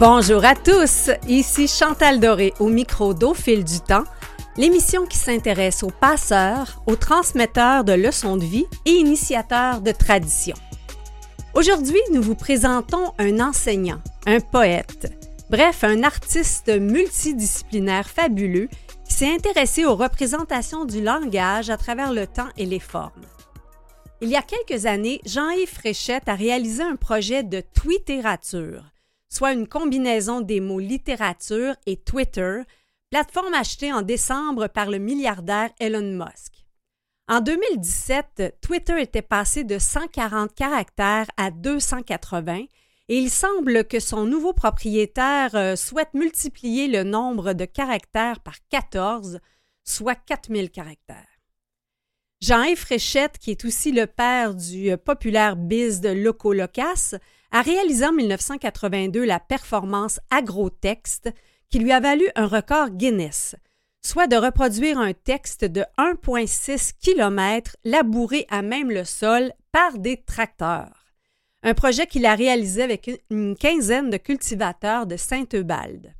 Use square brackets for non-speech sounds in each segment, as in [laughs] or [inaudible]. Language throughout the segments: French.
Bonjour à tous, ici Chantal Doré au micro d'Au fil du temps, l'émission qui s'intéresse aux passeurs, aux transmetteurs de leçons de vie et initiateurs de traditions. Aujourd'hui, nous vous présentons un enseignant, un poète, bref, un artiste multidisciplinaire fabuleux qui s'est intéressé aux représentations du langage à travers le temps et les formes. Il y a quelques années, Jean-Yves Fréchette a réalisé un projet de tweetérature, soit une combinaison des mots littérature et Twitter, plateforme achetée en décembre par le milliardaire Elon Musk. En 2017, Twitter était passé de 140 caractères à 280 et il semble que son nouveau propriétaire euh, souhaite multiplier le nombre de caractères par 14, soit 4000 caractères. Jean-Yves Fréchette, qui est aussi le père du euh, populaire biz de Loco Locas, a réalisé en 1982 la performance agrotexte qui lui a valu un record Guinness, soit de reproduire un texte de 1,6 km labouré à même le sol par des tracteurs. Un projet qu'il a réalisé avec une quinzaine de cultivateurs de Saint-Eubalde.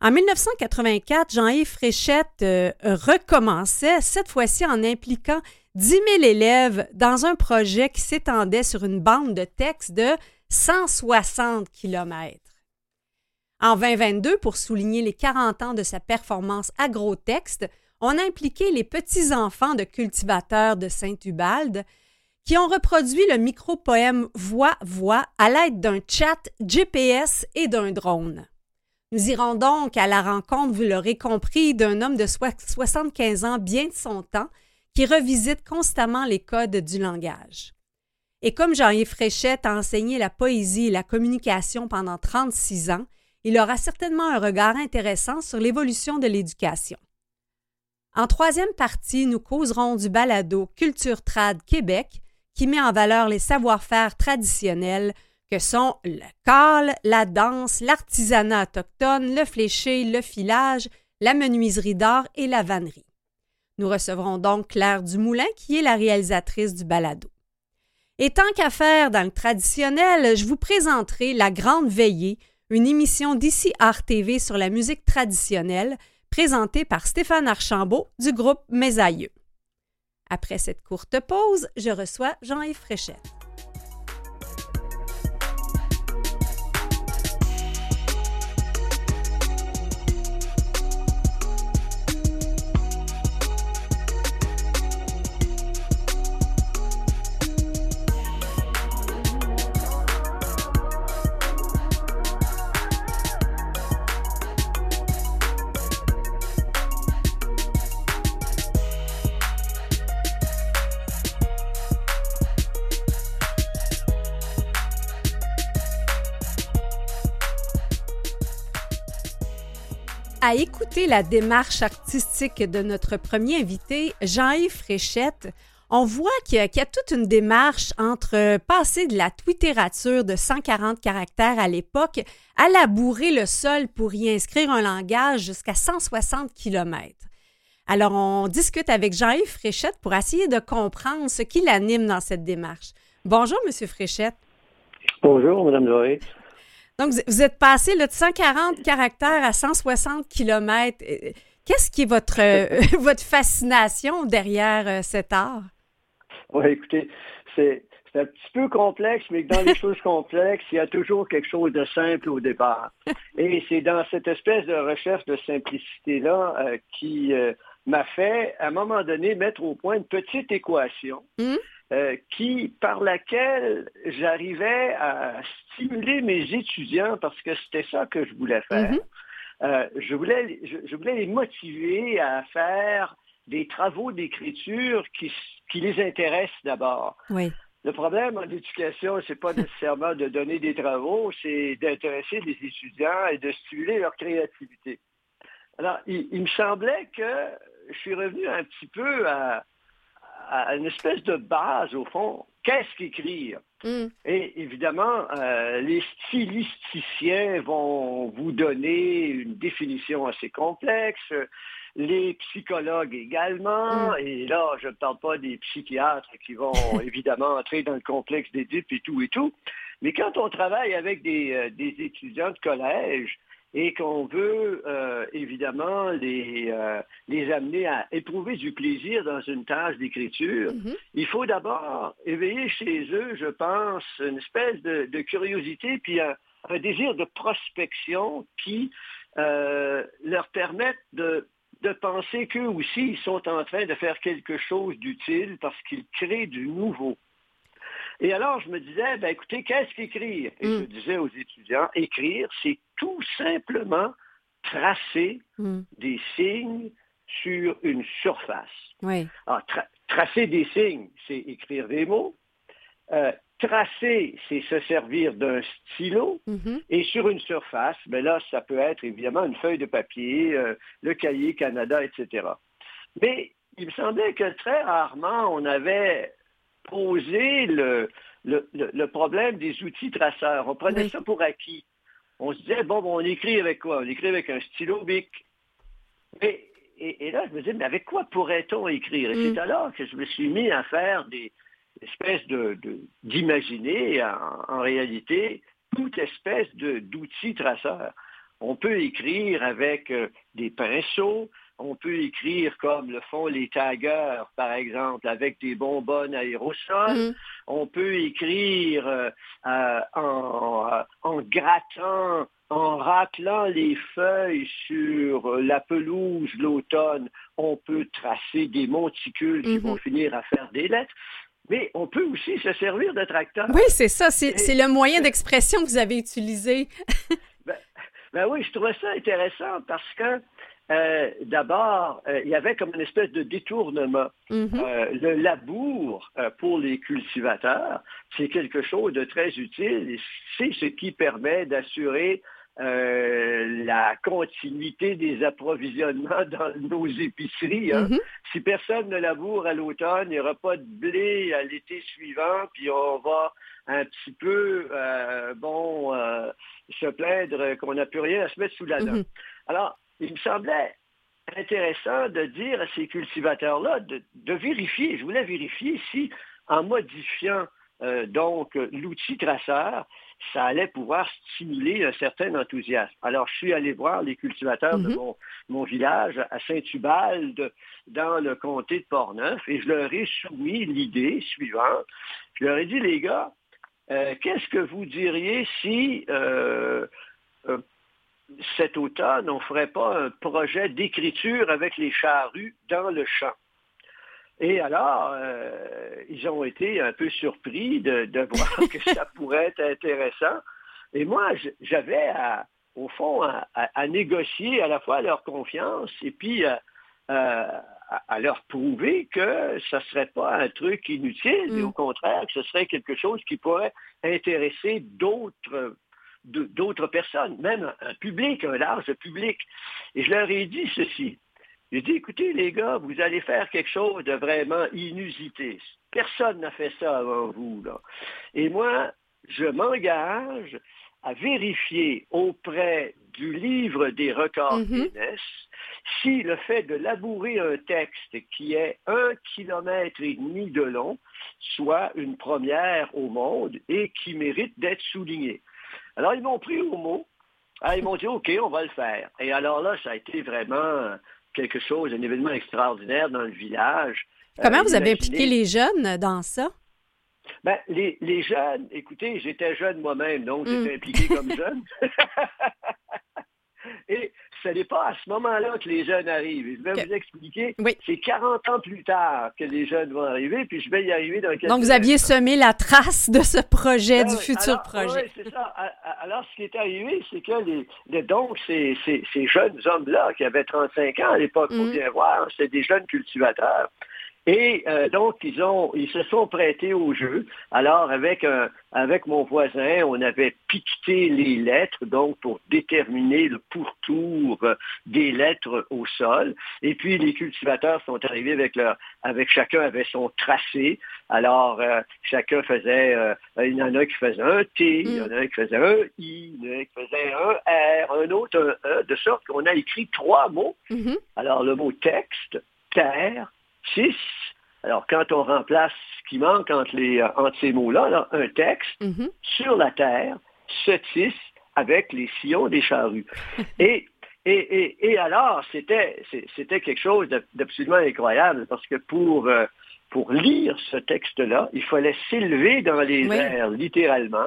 En 1984, Jean-Yves Fréchette euh, recommençait, cette fois-ci en impliquant 10 000 élèves dans un projet qui s'étendait sur une bande de texte de 160 km. En 2022, pour souligner les 40 ans de sa performance agrotexte, on a impliqué les petits-enfants de cultivateurs de Saint-Ubalde qui ont reproduit le micro-poème Voix-Voix à l'aide d'un chat GPS et d'un drone. Nous irons donc à la rencontre, vous l'aurez compris, d'un homme de 75 ans bien de son temps qui revisite constamment les codes du langage. Et comme Jean-Yves Fréchette a enseigné la poésie et la communication pendant 36 ans, il aura certainement un regard intéressant sur l'évolution de l'éducation. En troisième partie, nous causerons du balado Culture Trad Québec, qui met en valeur les savoir-faire traditionnels que sont le cal, la danse, l'artisanat autochtone, le fléché, le filage, la menuiserie d'art et la vannerie. Nous recevrons donc Claire Dumoulin, qui est la réalisatrice du balado. Et tant qu'à faire dans le traditionnel, je vous présenterai La Grande Veillée, une émission d'ici Art TV sur la musique traditionnelle, présentée par Stéphane Archambault du groupe Mes. Après cette courte pause, je reçois Jean-Yves Fréchette. À écouter la démarche artistique de notre premier invité, Jean-Yves Fréchette, on voit qu'il y, a toute une démarche entre passer de la twittérature de 140 caractères à l'époque à labourer le sol pour y inscrire un langage jusqu'à 160 km. Alors, on discute avec Jean-Yves Fréchette pour essayer de comprendre ce qui l'anime dans cette démarche. Bonjour, Monsieur Fréchette. Bonjour, Mme Doré. Donc, vous êtes passé de 140 caractères à 160 kilomètres. Euh, qu'est-ce qui est votre, euh, [laughs] votre fascination derrière euh, cet art? Oui, écoutez, c'est un petit peu complexe, mais dans les [laughs] choses complexes, il y a toujours quelque chose de simple au départ. Et c'est dans cette espèce de recherche de simplicité-là qui m'a fait, à un moment donné, mettre au point une petite équation. Mmh. Euh, qui, par laquelle j'arrivais à stimuler mes étudiants parce que c'était ça que je voulais faire. Mhm. Euh, je, voulais, je, voulais les motiver à faire des travaux d'écriture qui, qui, les intéressent d'abord. Oui. Le problème en éducation, c'est pas [laughs] nécessairement de donner des travaux, c'est d'intéresser les étudiants et de stimuler leur créativité. Alors, il, il me semblait que je suis revenu un petit peu à, à une espèce de base, au fond. Qu'est-ce qu'écrire? Mm. Et évidemment, euh, les stylisticiens vont vous donner une définition assez complexe, les psychologues également, mm. et là, je ne parle pas des psychiatres qui vont [laughs] évidemment entrer dans le complexe d'Édipe et tout et tout, Mais quand on travaille avec des, des étudiants de collège, et qu'on veut euh, évidemment les, euh, les amener à éprouver du plaisir dans une tâche d'écriture, mm-hmm. il faut d'abord éveiller chez eux, je pense, une espèce de, curiosité, puis un, désir de prospection qui euh, leur permettent de, de penser qu'eux aussi, ils sont en train de faire quelque chose d'utile parce qu'ils créent du nouveau. Et alors, je me disais, ben, écoutez, qu'est-ce qu'écrire? Et je mm. disais aux étudiants, écrire, c'est tout simplement tracer mm. des signes sur une surface. Oui. Alors, tracer des signes, c'est écrire des mots. Euh, tracer, c'est se servir d'un stylo. Mm-hmm. Et sur une surface, ben là, ça peut être évidemment une feuille de papier, euh, le cahier Canada, etc. Mais il me semblait que très rarement on avait poser le, le, problème des outils traceurs. On prenait ça pour acquis. On se disait, bon, on écrit avec quoi? On écrit avec un stylo bic. et, là, je me disais, mais avec quoi pourrait-on écrire? Et c'est mm. alors que je me suis mis à faire des espèces de, d'imaginer en, réalité toute espèce d'outils traceurs. On peut écrire avec euh, des pinceaux, on peut écrire comme le font les taggers, par exemple, avec des bonbonnes aérosols. Mm. On peut écrire euh, euh, en, grattant, en raclant les feuilles sur la pelouse l'automne. On peut tracer des monticules qui vont mm-hmm. finir à faire des lettres. Mais on peut aussi se servir de tracteur. Oui, c'est ça. C'est le moyen d'expression que vous avez utilisé. ben, ben, oui, je trouvais ça intéressant parce que euh, d'abord, euh, il y avait comme une espèce de détournement. Mm-hmm. Euh, le labour pour les cultivateurs, c'est quelque chose de très utile. C'est ce qui permet d'assurer la continuité des approvisionnements [laughs] dans nos épiceries. Hein. Mm-hmm. Si personne ne laboure à l'automne, il n'y aura pas de blé à l'été suivant, puis on va un petit peu, bon, se plaindre qu'on n'a plus rien à se mettre sous la dent. Mm-hmm. Alors, il me semblait intéressant de dire à ces cultivateurs-là de, vérifier, je voulais vérifier si, en modifiant euh, donc l'outil traceur, ça allait pouvoir stimuler un certain enthousiasme. Alors, je suis allé voir les cultivateurs de mm-hmm. mon, village à Saint-Ubalde, dans le comté de Portneuf, et je leur ai soumis l'idée suivante. Je leur ai dit, les gars, euh, qu'est-ce que vous diriez si euh, cet automne, on ne ferait pas un projet d'écriture avec les charrues dans le champ. Et alors, euh, ils ont été un peu surpris de, voir [laughs] que ça pourrait être intéressant. Et moi, j'avais, au fond, à, négocier à la fois leur confiance et puis à, leur prouver que ce ne serait pas un truc inutile, mais mm. au contraire, que ce serait quelque chose qui pourrait intéresser d'autres d'autres personnes, même un public, un large public. Et je leur ai dit ceci. J'ai dit, écoutez les gars, vous allez faire quelque chose de vraiment inusité. Personne n'a fait ça avant vous. Là. Et moi, je m'engage à vérifier auprès du livre des records mm-hmm. Guinness si le fait de labourer un texte qui est un kilomètre et demi de long soit une première au monde et qui mérite d'être souligné. Alors, ils m'ont pris au mot. Ah, ils m'ont dit, OK, on va le faire. Et alors là, ça a été vraiment quelque chose, un événement extraordinaire dans le village. Comment vous avez impliqué les jeunes dans ça? Ben, les, les jeunes, écoutez, j'étais jeune moi-même, donc j'étais hmm. impliqué comme jeune. [laughs] Et ce n'est pas à ce moment-là que les jeunes arrivent. je vais vous expliquer. C'est 40 ans plus tard que les jeunes vont arriver, puis je vais y arriver dans quelques Donc, vous aviez semé la trace de ce projet, ben du futur projet. Oui, c'est ça. Alors, ce qui est arrivé, c'est que les, donc, ces, jeunes hommes-là, qui avaient 35 ans à l'époque, pour mm. bien voir, c'était des jeunes cultivateurs. Et euh, donc, ils, ont, ils se sont prêtés au jeu. Alors, avec, avec mon voisin, on avait piqueté les lettres, donc pour déterminer le pourtour des lettres au sol. Et puis, les cultivateurs sont arrivés avec leur, avec chacun avait son tracé. Alors, euh, chacun faisait, euh, il y en a qui faisaient un T, il y en a qui faisaient un I, il y en a qui faisaient un R, un autre un E, de sorte qu'on a écrit trois mots. Mm-hmm. Alors, le mot texte, terre, six, Alors, quand on remplace ce qui manque entre, les, entre ces mots-là, un texte, mm-hmm. sur la terre se tisse avec les sillons des charrues. [laughs] et, et, et, alors, c'était, quelque chose d'absolument incroyable parce que pour, euh, pour lire ce texte-là, il fallait s'élever dans les airs, littéralement.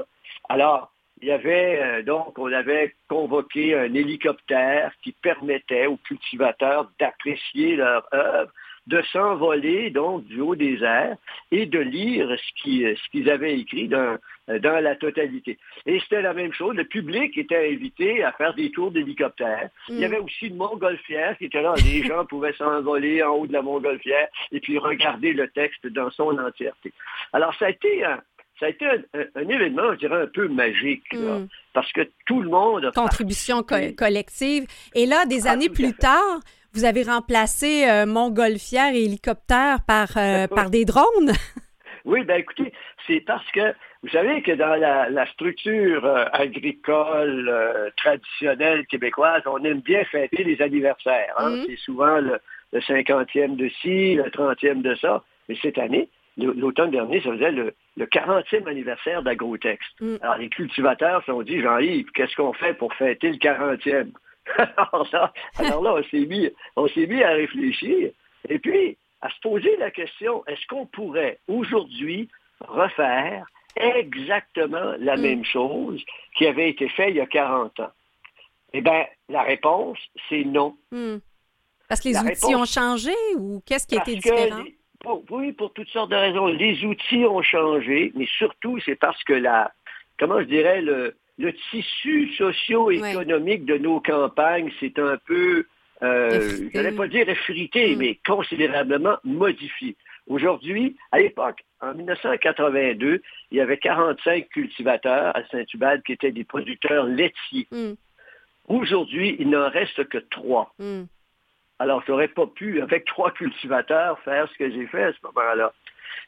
Alors, il y avait, euh, donc, on avait convoqué un hélicoptère qui permettait aux cultivateurs d'apprécier leur œuvre de s'envoler donc du haut des airs et de lire ce qu'ils avaient écrit dans, dans la totalité. Et c'était la même chose. Le public était invité à faire des tours d'hélicoptère. Il y mm. avait aussi une montgolfière qui était là. Les [laughs] gens pouvaient s'envoler en haut de la montgolfière et puis regarder le texte dans son entièreté. Alors, ça a été un, ça a été un, événement, je dirais, un peu magique, mm. parce que tout le monde... Contribution collective. Et là, des ah, années plus tard, vous avez remplacé euh, montgolfière et hélicoptère par, euh, [laughs] par des drones? oui, ben écoutez, c'est parce que vous savez que dans la, structure euh, agricole traditionnelle québécoise, on aime bien fêter les anniversaires. Hein. Mm. C'est souvent le, le 50e de ci, le 30e de ça. Mais cette année, l'automne dernier, ça faisait le, 40e anniversaire d'Agrotex. Mm. Alors, les cultivateurs se sont dit, Jean-Yves, qu'est-ce qu'on fait pour fêter le 40e? [laughs] alors, là, on s'est mis, on s'est mis à réfléchir. Et puis, à se poser la question, est-ce qu'on pourrait aujourd'hui refaire exactement la mm. même chose qui avait été faite il y a 40 ans? Eh bien, la réponse, c'est non. Mm. Parce que les outils ont changé ou qu'est-ce qui était différent? oui, pour toutes sortes de raisons. Les outils ont changé, mais surtout, c'est parce que la, comment je dirais, le, tissu socio-économique de nos campagnes s'est un peu, euh, je n'allais pas dire effrité, mm. mais considérablement modifié. Aujourd'hui, à l'époque, en 1982, il y avait 45 cultivateurs à Saint-Hubert qui étaient des producteurs laitiers. Mm. Aujourd'hui, il n'en reste que trois. Mm. Alors, je n'aurais pas pu, avec trois cultivateurs, faire ce que j'ai fait à ce moment-là.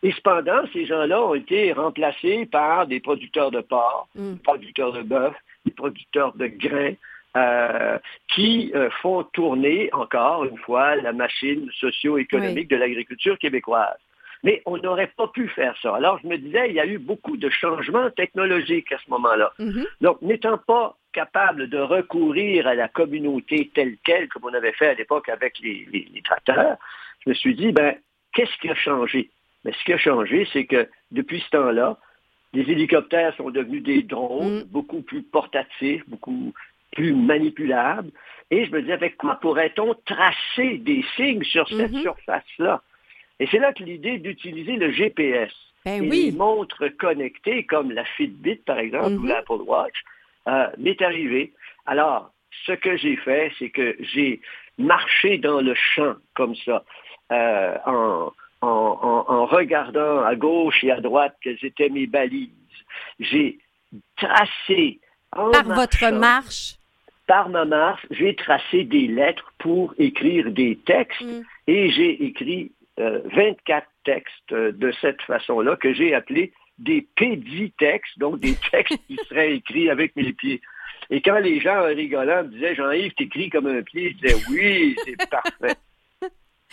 Et cependant, ces gens-là ont été remplacés par des producteurs de porc, mm. des producteurs de bœuf, des producteurs de grains, euh, qui euh, font tourner encore une fois la machine socio-économique de l'agriculture québécoise. Mais on n'aurait pas pu faire ça. Alors, je me disais, il y a eu beaucoup de changements technologiques à ce moment-là. Mm-hmm. Donc, n'étant pas capable de recourir à la communauté telle qu'elle, comme on avait fait à l'époque avec les, tracteurs, je me suis dit, ben, qu'est-ce qui a changé? Mais ce qui a changé, c'est que depuis ce temps-là, les hélicoptères sont devenus des drones mm. beaucoup plus portatifs, beaucoup plus manipulables. Et je me dis, avec quoi pourrait-on tracer des signes sur cette mm-hmm. surface-là? Et c'est là que l'idée d'utiliser le GPS ben et les montres connectées comme la Fitbit, par exemple, ou mm-hmm. l'Apple Watch, euh, m'est arrivé. Alors, ce que j'ai fait, c'est que j'ai marché dans le champ comme ça, euh, en, regardant à gauche et à droite quelles étaient mes balises. J'ai tracé par votre marche? Par ma marche, j'ai tracé des lettres pour écrire des textes mm. et j'ai écrit 24 euh, textes de cette façon-là que j'ai appelés des péditextes, donc des [laughs] textes qui seraient écrits avec mes pieds. Et quand les gens, rigolant, me disaient Jean-Yves, t'écris comme un pied, je disais oui, c'est parfait.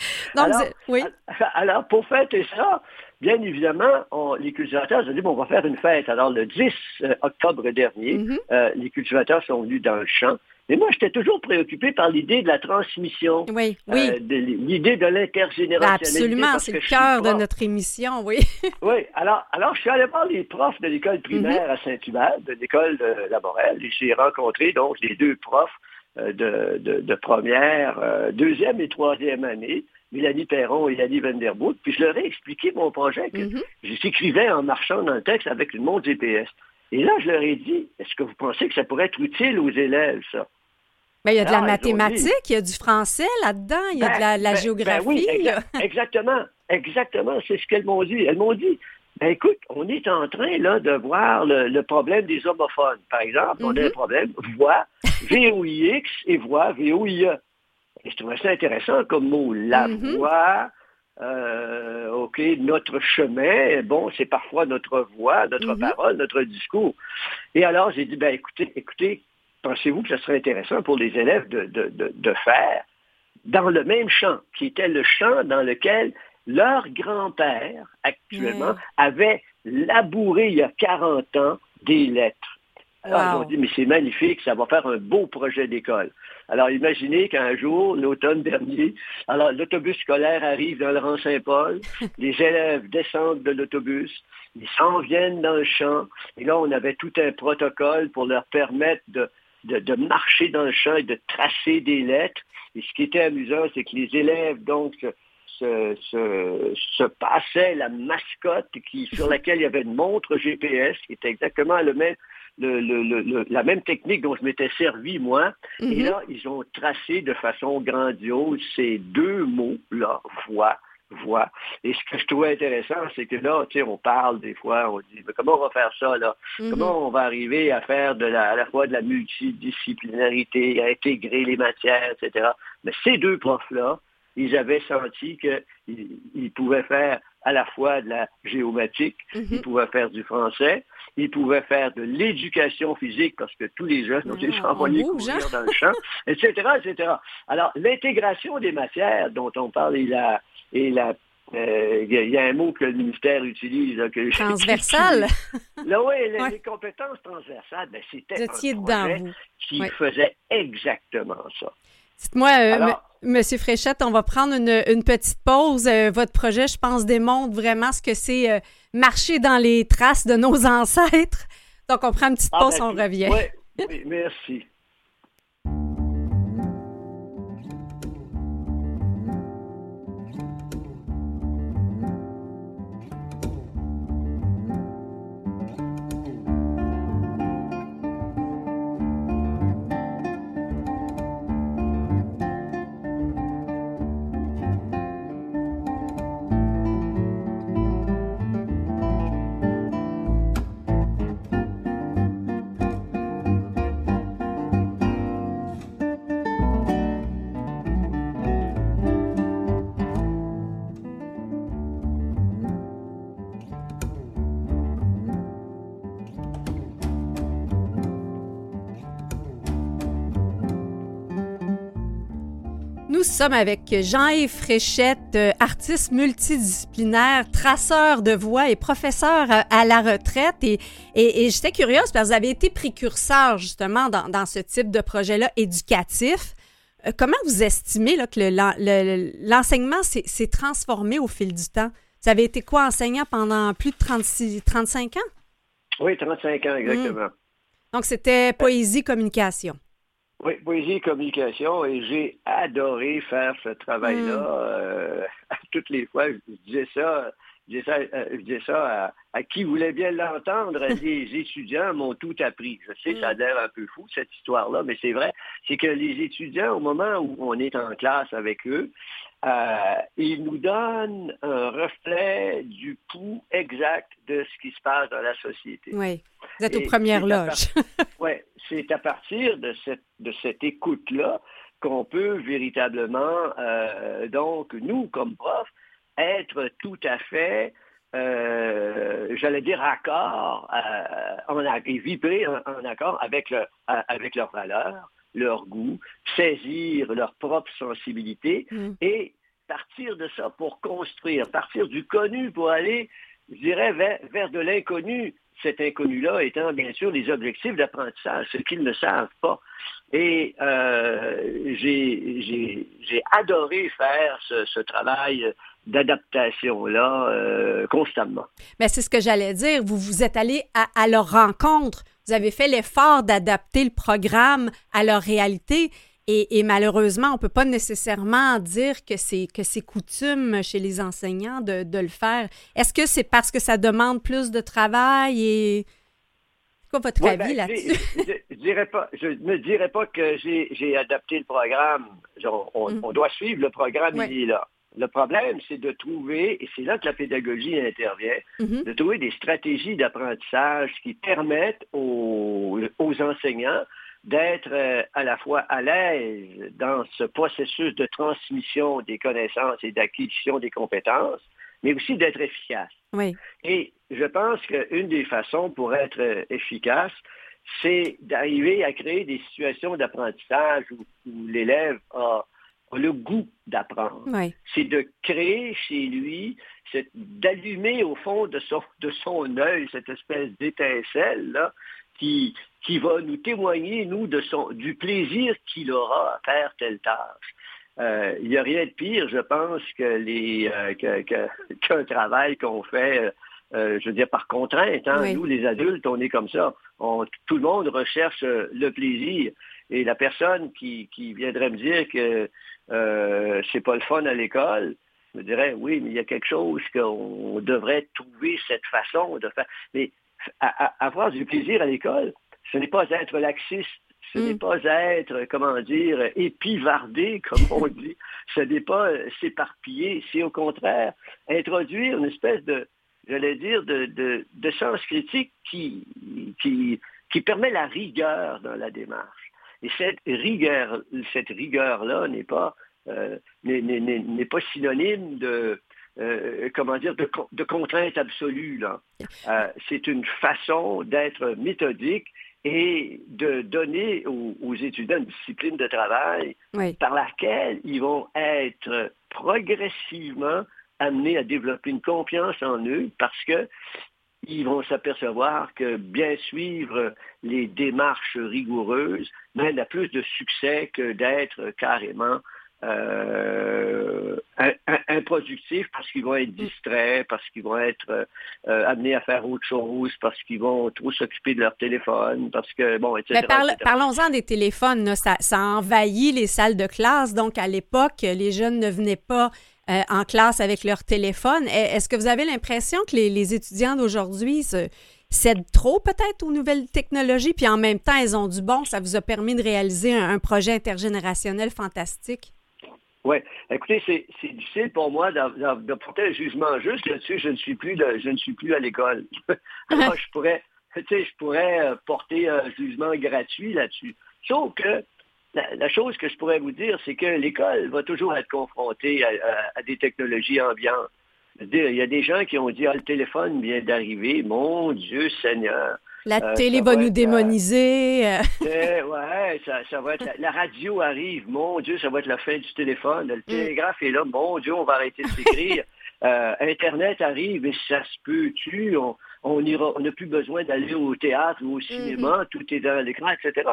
[laughs] alors, oui. [laughs] alors, pour fêter ça, bien évidemment, les cultivateurs ont dit, bon, on va faire une fête. Alors, le 10 euh, octobre dernier, mm-hmm. euh, les cultivateurs sont venus dans le champ mais moi, j'étais toujours préoccupé par l'idée de la transmission. Oui, oui. Euh, l'idée de l'intergénérationnalité. Absolument, c'est le cœur de notre émission, oui. [laughs] oui, alors, alors je suis allé voir les profs de l'école primaire mhm. à Saint-Hubert, de l'école de Laborel, et j'ai rencontré donc les deux profs euh, de, de, première, euh, deuxième et troisième année, Mélanie Perron et Yanni Vanderboot, puis je leur ai expliqué mon projet que mhm. j'écrivais en marchant dans le texte avec une montre GPS. Et là, je leur ai dit, est-ce que vous pensez que ça pourrait être utile aux élèves, ça? Ben, il y a de la ah, mathématique, il y a du français là-dedans, il y a de la, ben, ben, géographie. oui, [laughs] exactement, exactement, c'est ce qu'elles m'ont dit. Elles m'ont dit, ben écoute, on est en train là de voir le, problème des homophones. Par exemple, on a un mm-hmm. problème voix V-O-I-X et voix V-O-I-E. Et je trouvais ça intéressant comme mot. La mm-hmm. voix, euh, OK, notre chemin, bon, c'est parfois notre voix, notre mm-hmm. parole, notre discours. Et alors, j'ai dit, ben écoutez, écoutez, pensez-vous que ce serait intéressant pour les élèves de, faire dans le même champ, qui était le champ dans lequel leur grand-père, actuellement, avait labouré il y a 40 ans des lettres. Alors, ils ont dit, mais c'est magnifique, ça va faire un beau projet d'école. Alors, imaginez qu'un jour, l'automne dernier, alors l'autobus scolaire arrive dans le rang Saint-Paul, [laughs] les élèves descendent de l'autobus, ils s'en viennent dans le champ, et là, on avait tout un protocole pour leur permettre de, de, marcher dans le champ et de tracer des lettres. Et ce qui était amusant, c'est que les élèves, donc, se, se, se, passaient la mascotte qui, sur [laughs] laquelle il y avait une montre GPS qui était exactement le même, la même technique dont je m'étais servi, moi. Et mhm. là, ils ont tracé de façon grandiose ces deux mots-là, voix, voix. Et ce que je trouvais intéressant, c'est que là, tu sais, on parle des fois, on dit, mais comment on va faire ça, là? Mhm. Comment on va arriver à faire de la, à la fois de la multidisciplinarité, à intégrer les matières, etc. Mais ces deux profs-là, ils avaient senti qu'ils pouvaient faire à la fois de la géomatique, ils mhm. pouvaient faire du français, ils pouvaient faire de l'éducation physique parce que tous les jeunes ont été envoyés courir hein? dans le champ, [laughs] etc., etc. Alors, l'intégration des matières dont on parle et la, et la euh, il y, a un mot que le ministère utilise. que Transversal. [laughs] Là, oui, les, compétences transversales, ben, c'était un projet qui faisait exactement ça. Dites-moi, euh, Monsieur Fréchette, on va prendre une, petite pause. Euh, votre projet, je pense, démontre vraiment ce que c'est euh, marcher dans les traces de nos [laughs] ancêtres. Donc, on prend une petite ah, pause, ben, on revient. oui merci. Sommes avec Jean-Yves Fréchette, euh, artiste multidisciplinaire, traceur de voix et professeur euh, à la retraite. Et, j'étais curieuse parce que vous avez été précurseur justement dans, ce type de projet-là éducatif. Euh, comment vous estimez que l'enseignement s'est transformé au fil du temps? Vous avez été quoi enseignant pendant plus de 36, 35 ans? Oui, 35 ans, exactement. Hmm. Donc, c'était poésie, communication. Oui, poésie et communication, et j'ai adoré faire ce travail-là. Mm. Euh, [laughs] toutes les fois, je disais ça, je disais ça, euh, je disais ça à, qui voulait bien l'entendre. les [laughs] étudiants m'ont tout appris. Je sais, ça a mm. l'air un peu fou, cette histoire-là, mais c'est vrai. C'est que les étudiants, au moment où on est en classe avec eux, euh, ils nous donnent un reflet du pouls exact de ce qui se passe dans la société. Oui, vous êtes aux premières loges. [laughs] oui, c'est à partir de cette, de cette écoute-là qu'on peut véritablement, euh, donc, nous, comme profs, être tout à fait, euh, j'allais dire, accord, en, et vibrer en, accord avec, le, avec leurs valeurs, leur goût, saisir leur propre sensibilité mm. et partir de ça pour construire, partir du connu pour aller, je dirais, vers, de l'inconnu. Cet inconnu-là étant bien sûr les objectifs d'apprentissage, ce qu'ils ne savent pas. Et euh, j'ai adoré faire ce, travail d'adaptation-là euh, constamment. Mais c'est ce que j'allais dire. Vous vous êtes allé à, à leur rencontre. Vous avez fait l'effort d'adapter le programme à leur réalité. Et, malheureusement, on ne peut pas nécessairement dire que c'est que c'est coutume chez les enseignants de, le faire. Est-ce que c'est parce que ça demande plus de travail et quoi votre avis ben, là-dessus? [laughs] Je, dirais pas, je ne dirais pas que j'ai adapté le programme. Mm. on, doit suivre le programme, il est là. Le problème, c'est de trouver, et c'est là que la pédagogie intervient, mm-hmm. de trouver des stratégies d'apprentissage qui permettent aux, aux enseignants d'être euh, à la fois à l'aise dans ce processus de transmission des connaissances et d'acquisition des compétences, mais aussi d'être efficace. Oui. Et je pense qu'une des façons pour être euh, efficace, c'est d'arriver à créer des situations d'apprentissage où, l'élève a, a le goût d'apprendre. C'est de créer chez lui, c'est d'allumer au fond de son, de son œil cette espèce d'étincelle là, qui, qui va nous témoigner, nous, de son, du plaisir qu'il aura à faire telle tâche. Euh, il n'y a rien de pire, je pense, que les euh, [laughs] qu'un travail qu'on fait, euh, je veux dire, par contrainte. Hein. Nous, les adultes, on est comme ça. tout le monde recherche le plaisir. Et la personne qui, qui viendrait me dire que euh, c'est pas le fun à l'école, me dirait oui, mais il y a quelque chose qu'on devrait trouver cette façon de faire. Mais avoir du plaisir à l'école, ce n'est pas être laxiste, ce n'est mm. pas être, comment dire, épivardé, [laughs] comme on dit. Ce n'est pas s'éparpiller. C'est au contraire introduire une espèce de, j'allais dire, de, de, de, sens critique qui, qui, qui permet la rigueur dans la démarche. Et cette rigueur, cette rigueur-là n'est pas, euh, n'est pas synonyme de, euh, comment dire, de, de contrainte absolue. Là. Euh, c'est une façon d'être méthodique et de donner aux, étudiants une discipline de travail par laquelle ils vont être progressivement amenés à développer une confiance en eux parce que ils vont s'apercevoir que bien suivre les démarches rigoureuses mène à plus de succès que d'être carrément euh, improductifs parce qu'ils vont être distraits, parce qu'ils vont être euh, amenés à faire autre chose, parce qu'ils vont trop s'occuper de leur téléphone, parce que, bon, etc. Parlons-en des téléphones. Ça, ça envahit les salles de classe. Donc, à l'époque, les jeunes ne venaient pas euh, en classe avec leur téléphone. Est-ce que vous avez l'impression que les, étudiants d'aujourd'hui cèdent trop peut-être aux nouvelles technologies, puis en même temps, elles ont du bon, ça vous a permis de réaliser un, projet intergénérationnel fantastique? Oui. Écoutez, c'est difficile pour moi de, porter un jugement juste là-dessus. Je ne suis plus je ne suis plus à l'école. [laughs] Alors, je pourrais, je pourrais euh, porter un jugement gratuit là-dessus. Sauf que la, chose que je pourrais vous dire, c'est que l'école va toujours être confrontée à, des technologies ambiantes. Il y a des gens qui ont dit, ah, le téléphone vient d'arriver, mon Dieu Seigneur. La euh, télé va nous démoniser. Euh, [laughs] ouais, ça, va être la, radio arrive, mon Dieu, ça va être la fin du téléphone. Le mm. télégraphe est là, mon Dieu, on va arrêter de s'écrire. [laughs] Euh, Internet arrive et ça se peut-tu? On ira, on n'a plus besoin d'aller au théâtre ou au cinéma, mm-hmm. tout est dans l'écran, etc.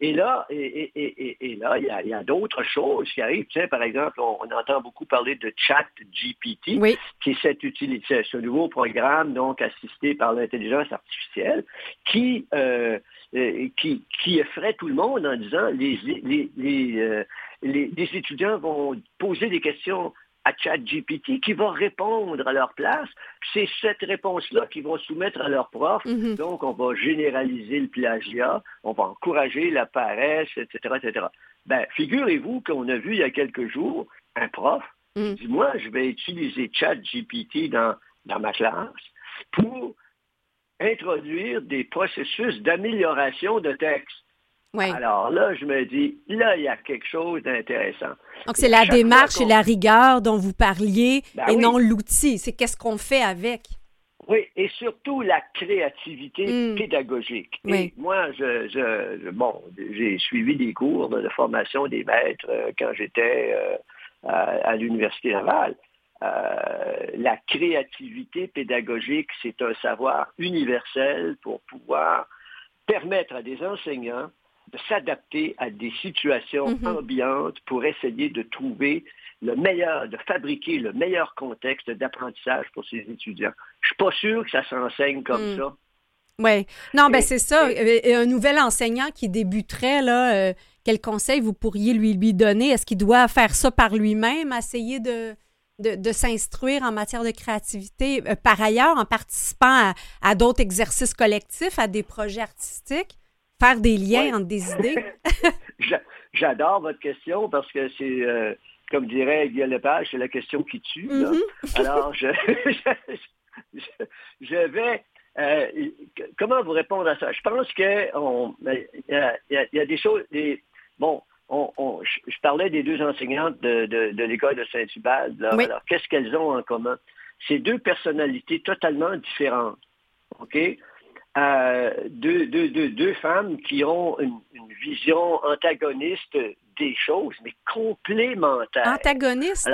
Et là, et, et, et, là, il y a, d'autres choses qui arrivent. Tu sais, par exemple, on, entend beaucoup parler de Chat GPT, qui est cette utilité, ce nouveau programme donc assisté par l'intelligence artificielle, qui euh, euh, qui, qui effraie tout le monde en disant les, les, les, euh, les, les étudiants vont poser des questions à ChatGPT qui va répondre à leur place. C'est cette réponse-là qu'ils vont soumettre à leur prof. Mhm. Donc, on va généraliser le plagiat, on va encourager la paresse, etc., etc. Ben, figurez-vous qu'on a vu il y a quelques jours un prof mm. dit, moi, je vais utiliser ChatGPT dans, dans ma classe pour introduire des processus d'amélioration de texte. Alors là, je me dis, là, il y a quelque chose d'intéressant. Donc, c'est la démarche et la rigueur dont vous parliez ben et non l'outil. C'est qu'est-ce qu'on fait avec? Oui, et surtout la créativité hmm. pédagogique. Et moi, je, bon, j'ai suivi des cours de formation des maîtres euh, quand j'étais euh, à, l'Université Laval. Euh, la créativité pédagogique, c'est un savoir universel pour pouvoir permettre à des enseignants de s'adapter à des situations mhm. ambiantes pour essayer de trouver le meilleur, de fabriquer le meilleur contexte d'apprentissage pour ses étudiants. Je suis pas sûr que ça s'enseigne comme mm. ça. Oui. Non, ben c'est ça. Un nouvel enseignant qui débuterait, là, euh, quel conseil vous pourriez lui, lui donner? Est-ce qu'il doit faire ça par lui-même, essayer de, de, s'instruire en matière de créativité, euh, par ailleurs, en participant à d'autres exercices collectifs, à des projets artistiques? Faire des liens entre des idées? [laughs] J'adore votre question parce que c'est, euh, comme dirait Guy Lepage, c'est la question qui tue. Mm-hmm. [laughs] Alors, [laughs] je, je, vais... Euh, comment vous répondre à ça? Je pense que ben, il y, a des choses... Des, bon, on, je, parlais des deux enseignantes de, de, l'école de Saint-Hubald. Alors, qu'est-ce qu'elles ont en commun? C'est deux personnalités totalement différentes. OK? Deux, deux, femmes qui ont une, vision antagoniste des choses, mais complémentaire. Antagoniste,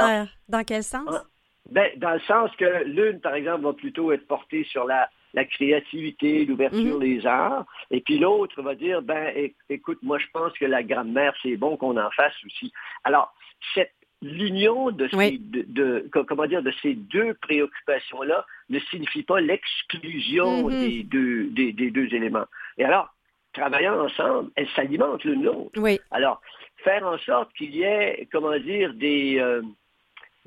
dans quel sens? Ben, dans le sens que l'une, par exemple, va plutôt être portée sur la, la créativité, l'ouverture mhm. des arts, et puis l'autre va dire, ben, écoute, moi je pense que la grammaire, c'est bon qu'on en fasse aussi. Alors, cette l'union de, ces, de, comment dire, de ces deux préoccupations-là ne signifie pas l'exclusion mhm. des, deux, des, deux éléments. Et alors, travaillant ensemble, elles s'alimentent l'une l'autre. Oui. Alors, faire en sorte qu'il y ait, comment dire, des, euh,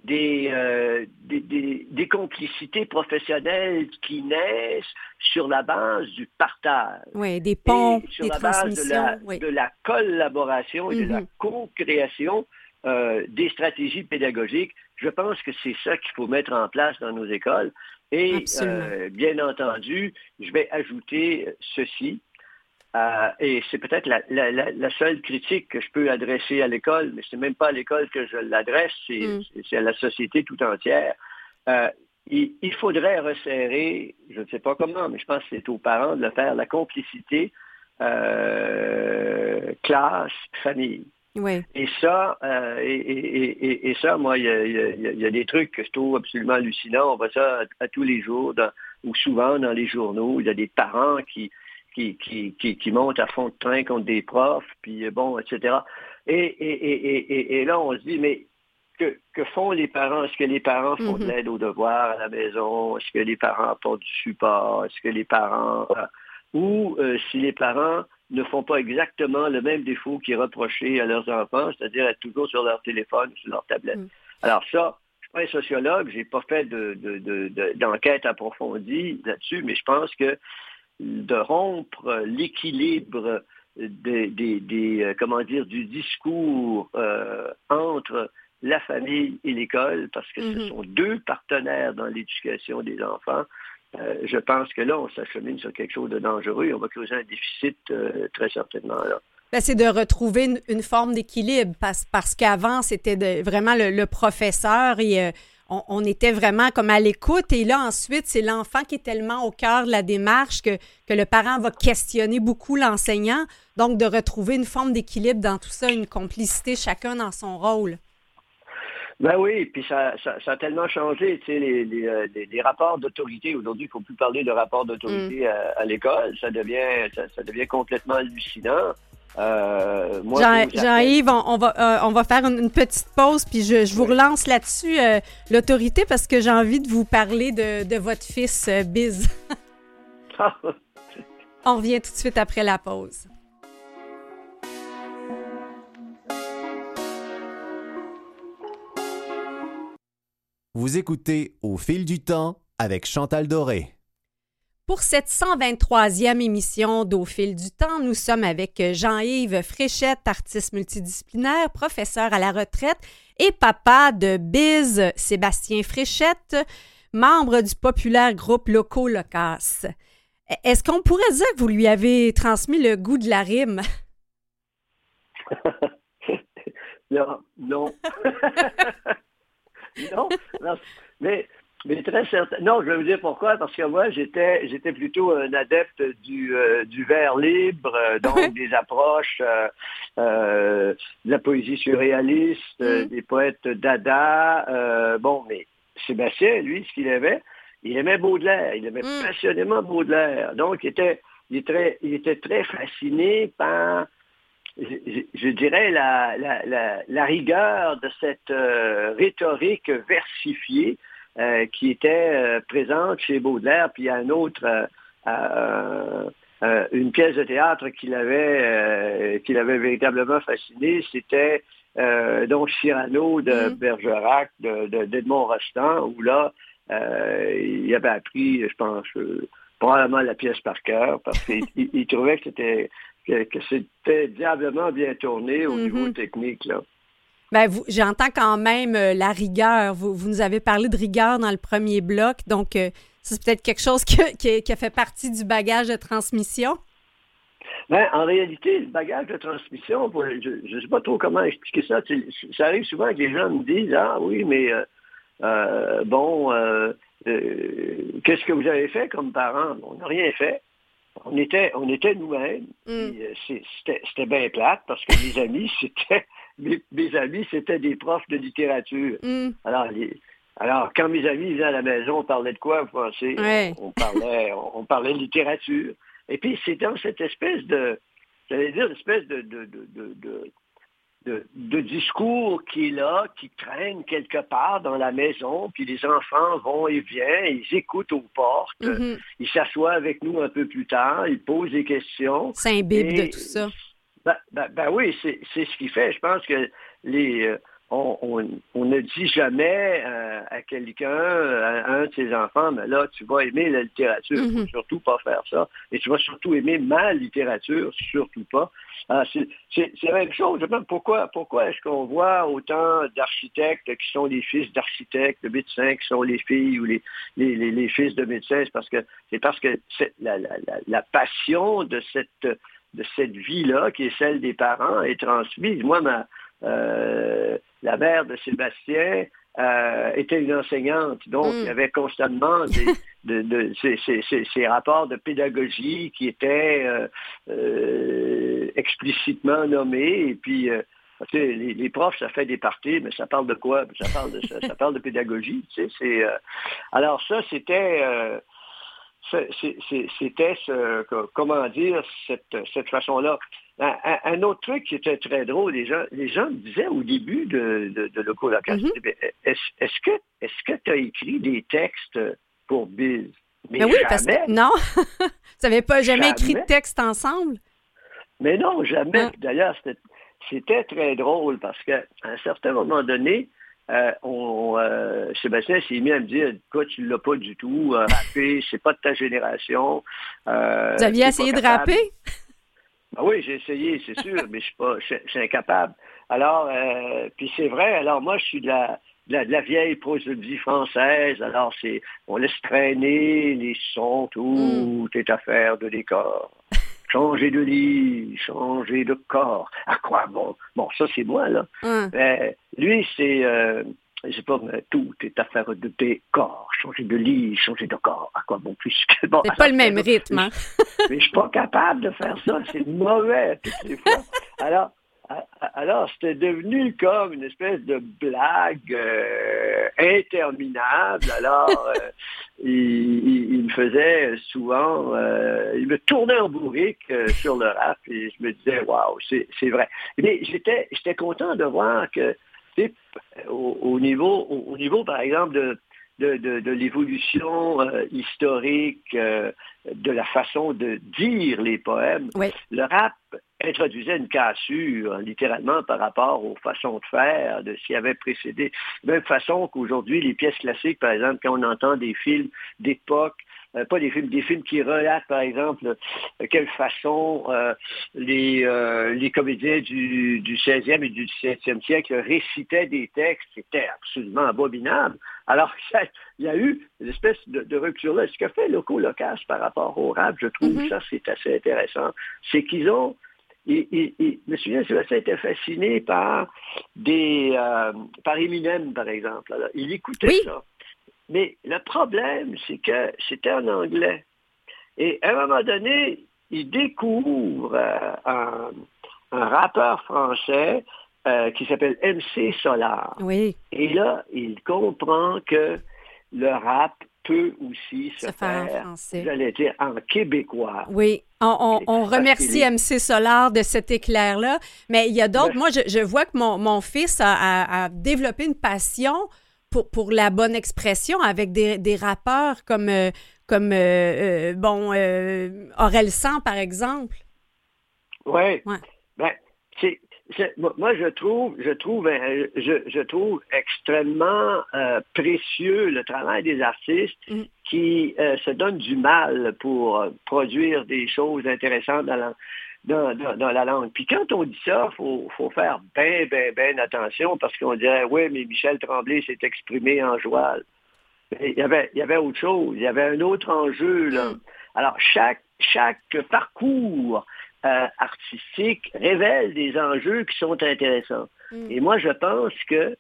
euh, des, des, des, complicités professionnelles qui naissent sur la base du partage. Oui, des ponts, sur la base de la, de la collaboration et de la mhm. co-création euh, des stratégies pédagogiques. Je pense que c'est ça qu'il faut mettre en place dans nos écoles. Et euh, bien entendu, je vais ajouter ceci. Euh, et c'est peut-être la, seule critique que je peux adresser à l'école, mais ce n'est même pas à l'école que je l'adresse, c'est mm. à la société tout entière. Euh, il, faudrait resserrer, je ne sais pas comment, mais je pense que c'est aux parents de le faire, la complicité euh, classe, famille. Oui. Et ça, et, ça, moi, il y, a, des trucs que je trouve absolument hallucinants. On voit ça à, tous les jours, ou souvent dans les journaux. Il y a des parents qui, qui, qui, qui, montent à fond de train contre des profs, puis euh, bon, etc. Et, et, et, là, on se dit, mais que, que, font les parents? Est-ce que les parents font de mm-hmm. l'aide aux devoirs à la maison? Est-ce que les parents apportent du support? Est-ce que les parents... Euh, ou euh, si les parents ne font pas exactement le même défaut qui est reproché à leurs enfants, c'est-à-dire être toujours sur leur téléphone, sur leur tablette. Mm. Alors ça, je suis pas un sociologue, j'ai pas fait d'enquête de, de, approfondie là-dessus, mais je pense que de rompre l'équilibre des, des, euh, comment dire, du discours euh, entre la famille et l'école, parce que ce mm-hmm. sont deux partenaires dans l'éducation des enfants. Euh, je pense que là, on s'achemine sur quelque chose de dangereux on va creuser un déficit très certainement là. Ben, c'est de retrouver une, forme d'équilibre parce, parce qu'avant, c'était vraiment le, professeur et on, était vraiment comme à l'écoute. Et là, ensuite, c'est l'enfant qui est tellement au cœur de la démarche que le parent va questionner beaucoup l'enseignant. Donc, de retrouver une forme d'équilibre dans tout ça, une complicité, chacun dans son rôle. Ben oui, puis ça, ça, a tellement changé, tu sais, les, les, euh, rapports d'autorité. Aujourd'hui, il ne faut plus parler de rapports d'autorité mm. à, l'école. Ça devient, ça, devient complètement hallucinant. Euh, Jean-Yves, on, va, euh, on va faire une, petite pause, puis je, vous relance là-dessus, euh, l'autorité, parce que j'ai envie de vous parler de, votre fils, Biz. [laughs] on revient tout de suite après la pause. Vous écoutez Au fil du temps avec Chantal Doré. Pour cette 123e émission d'Au fil du temps, nous sommes avec Jean-Yves Fréchette, artiste multidisciplinaire, professeur à la retraite et papa de Biz Sébastien Fréchette, membre du populaire groupe Loco Locas. Est-ce qu'on pourrait dire que vous lui avez transmis le goût de la rime? [laughs] non, non. [laughs] non, non, mais mais très certain. Non, je vais vous dire pourquoi, parce que moi, j'étais j'étais plutôt un adepte du, euh, du vers libre, euh, donc des approches euh, de la poésie surréaliste, mm. des poètes dada. bon, mais Sébastien, lui, ce qu'il aimait, il aimait Baudelaire, il aimait mm. passionnément Baudelaire. Donc, il était, il était, il était très fasciné par je, dirais, la, la, la, rigueur de cette rhétorique versifiée euh, qui était euh, présente chez Baudelaire, puis il y a un autre, euh, une pièce de théâtre qui l'avait, qui l'avait véritablement fasciné, c'était donc Cyrano de mm. Bergerac, d'Edmond de, Rostand, où là, il avait appris, je pense, probablement la pièce par cœur, parce qu'il trouvait que c'était que, c'était diablement bien tourné au mm-hmm. niveau technique. Là. Ben, j'entends quand même euh, la rigueur. Vous, vous, nous avez parlé de rigueur dans le premier bloc, donc euh, c'est peut-être quelque chose [laughs] qui, a fait partie du bagage de transmission. Ben, en réalité, le bagage de transmission, je ne sais pas trop comment expliquer ça. Ça arrive souvent que les gens me disent Ah oui, mais euh, bon, qu'est-ce que vous avez fait comme parent? On n'a rien fait. On était, on était nous-mêmes. Mm. C'était bien plate parce que mes [laughs] amis, c'était mes, amis, c'était des profs de littérature. Mm. Alors, alors, quand mes amis venaient à la maison, on parlait de quoi, vous pensez? On, parlait, [laughs] on, parlait littérature. Et puis, c'est dans cette espèce de, j'allais dire, une espèce de, de, de, de, de, discours qui est là, qui traîne quelque part dans la maison, puis les enfants vont et viennent, ils écoutent aux portes, mm-hmm. ils s'assoient avec nous un peu plus tard, ils posent des questions. C'est un de tout ça. Ben, ben, ben oui, c'est ce qui fait. Je pense que les, euh, on, ne dit jamais euh, à quelqu'un, à un de ses enfants, mais là, tu vas aimer la littérature, mm-hmm. surtout pas faire ça. Et tu vas surtout aimer ma littérature, surtout pas. Ah, c'est la même chose. Pourquoi, pourquoi est-ce qu'on voit autant d'architectes qui sont les fils d'architectes, de médecins qui sont les filles ou les, les, les, fils de médecins? C'est parce que c'est parce que la, la, la, passion de cette de cette vie-là, qui est celle des parents, est transmise. Moi, ma, euh, la mère de Sébastien euh, était une enseignante, donc il y mm. avait constamment des, [laughs] de, ces, rapports de pédagogie qui étaient euh, explicitement nommés, et puis les, profs, ça fait des parties, mais ça parle de quoi? Ça parle de, ça, parle de pédagogie. Tu sais, alors ça, c'était c'était ce, comment dire, cette, cette façon-là. Un, autre truc qui était très drôle, les gens, les gens me disaient au début de, de, de ben, est-ce que est-ce que tu as écrit des textes pour Biz? Mais, oui, parce que non, [laughs] vous n'avez pas jamais, écrit de texte ensemble? Mais non, jamais. Ah. D'ailleurs, c'était très drôle parce qu'à un certain moment donné, euh, on, euh, Sébastien s'est mis à me dire Quoi, tu l'as pas du tout, euh, [laughs] c'est pas de ta génération. Vous aviez essayé de rapper? Ben oui, j'ai essayé, c'est sûr, mais je suis pas je, suis incapable. Alors, puis c'est vrai, alors moi je suis de la, de la, vieille prosodie française, alors c'est on laisse traîner les sons, tout est affaire de décor changer de lit, changer de corps. À quoi bon? Bon, ça c'est moi, là. Ben, lui, c'est, euh, je sais pas, mais tout est affaire de décor. Changer de lit, changer de corps. À quoi bon plus que bon. C'est pas le même rythme, hein? [laughs] mais je suis pas capable de faire ça. C'est mauvais toutes les fois. Alors, alors, c'était devenu comme une espèce de blague euh, interminable. Alors, euh, [laughs] il, me faisait souvent, euh, il me tournait en bourrique sur le rap et je me disais, waouh, c'est vrai. Mais j'étais, j'étais content de voir que, au, au, niveau, au, niveau, par exemple, de, de, de, l'évolution historique, de la façon de dire les poèmes, le rap introduisait une cassure, littéralement, par rapport aux façons de faire de ce qui avait précédé. De même façon qu'aujourd'hui, les pièces classiques, par exemple, quand on entend des films d'époque, euh, pas des films, des films qui relatent, par exemple, de quelle façon euh, les, euh, les comédiens du, du 16e et du 17e siècle récitaient des textes, c'était absolument abominable. Alors, il y a eu une espèce de, rupture-là. Ce qu'a fait Loco Locas par rapport au rap, je trouve mm-hmm. ça, c'est assez intéressant, c'est qu'ils ont et, et, et, M. Sébastien était fasciné par des euh, par Eminem, par exemple. il écoutait ça. Mais le problème, c'est que c'était en anglais. Et à un moment donné, il découvre euh, un, rappeur français euh, qui s'appelle MC Solar. Oui. Et là, il comprend que le rap peut aussi se, faire, en français. J'allais dire en québécois. Oui, on, remercie MC Solar de cet éclair-là. Mais il y a d'autres. Moi, je, vois que mon, fils a, développé une passion pour, pour la bonne expression avec des, rappeurs comme, euh, comme euh, euh, bon, Aurel San, par exemple. Oui. Ouais. Ben, moi, je trouve, je trouve, euh, je, trouve extrêmement euh, précieux le travail des artistes mm. qui euh, se donnent du mal pour produire des choses intéressantes dans la, dans, la langue. Puis quand on dit ça, il faut, faire bien, bien, bien attention parce qu'on dirait, oui, mais Michel Tremblay s'est exprimé en joie. Il y, avait, il y avait autre chose, il y avait un autre enjeu. Là. Mm. Alors, chaque, chaque parcours euh, artistique révèle des enjeux qui sont intéressants. Mm. Et moi, je pense que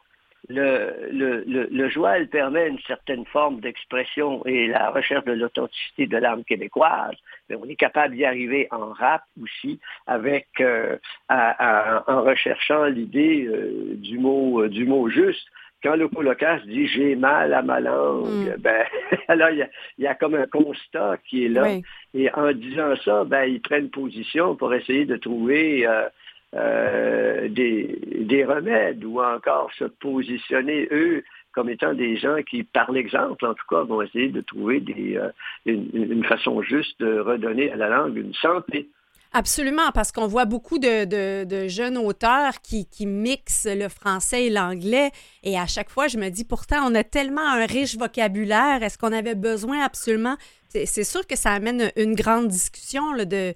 le, le, le, joual permet une certaine forme d'expression et la recherche de l'authenticité de l'âme québécoise, mais on est capable d'y arriver en rap aussi, avec euh, en recherchant l'idée euh, du mot du mot juste. Quand le colocasse dit j'ai mal à ma langue, mm. ben [laughs] alors il y, a, comme un constat qui est là. Et en disant ça, ben ils prennent position pour essayer de trouver euh, des, des, remèdes ou encore se positionner, eux, comme étant des gens qui, par l'exemple, en tout cas, vont essayer de trouver euh, une, façon juste de redonner à la langue une santé. Absolument, parce qu'on voit beaucoup de, de, jeunes auteurs qui, qui, mixent le français et l'anglais. Et à chaque fois, je me dis, pourtant, on a tellement un riche vocabulaire. Est-ce qu'on avait besoin absolument? C'est sûr que ça amène une grande discussion là, de,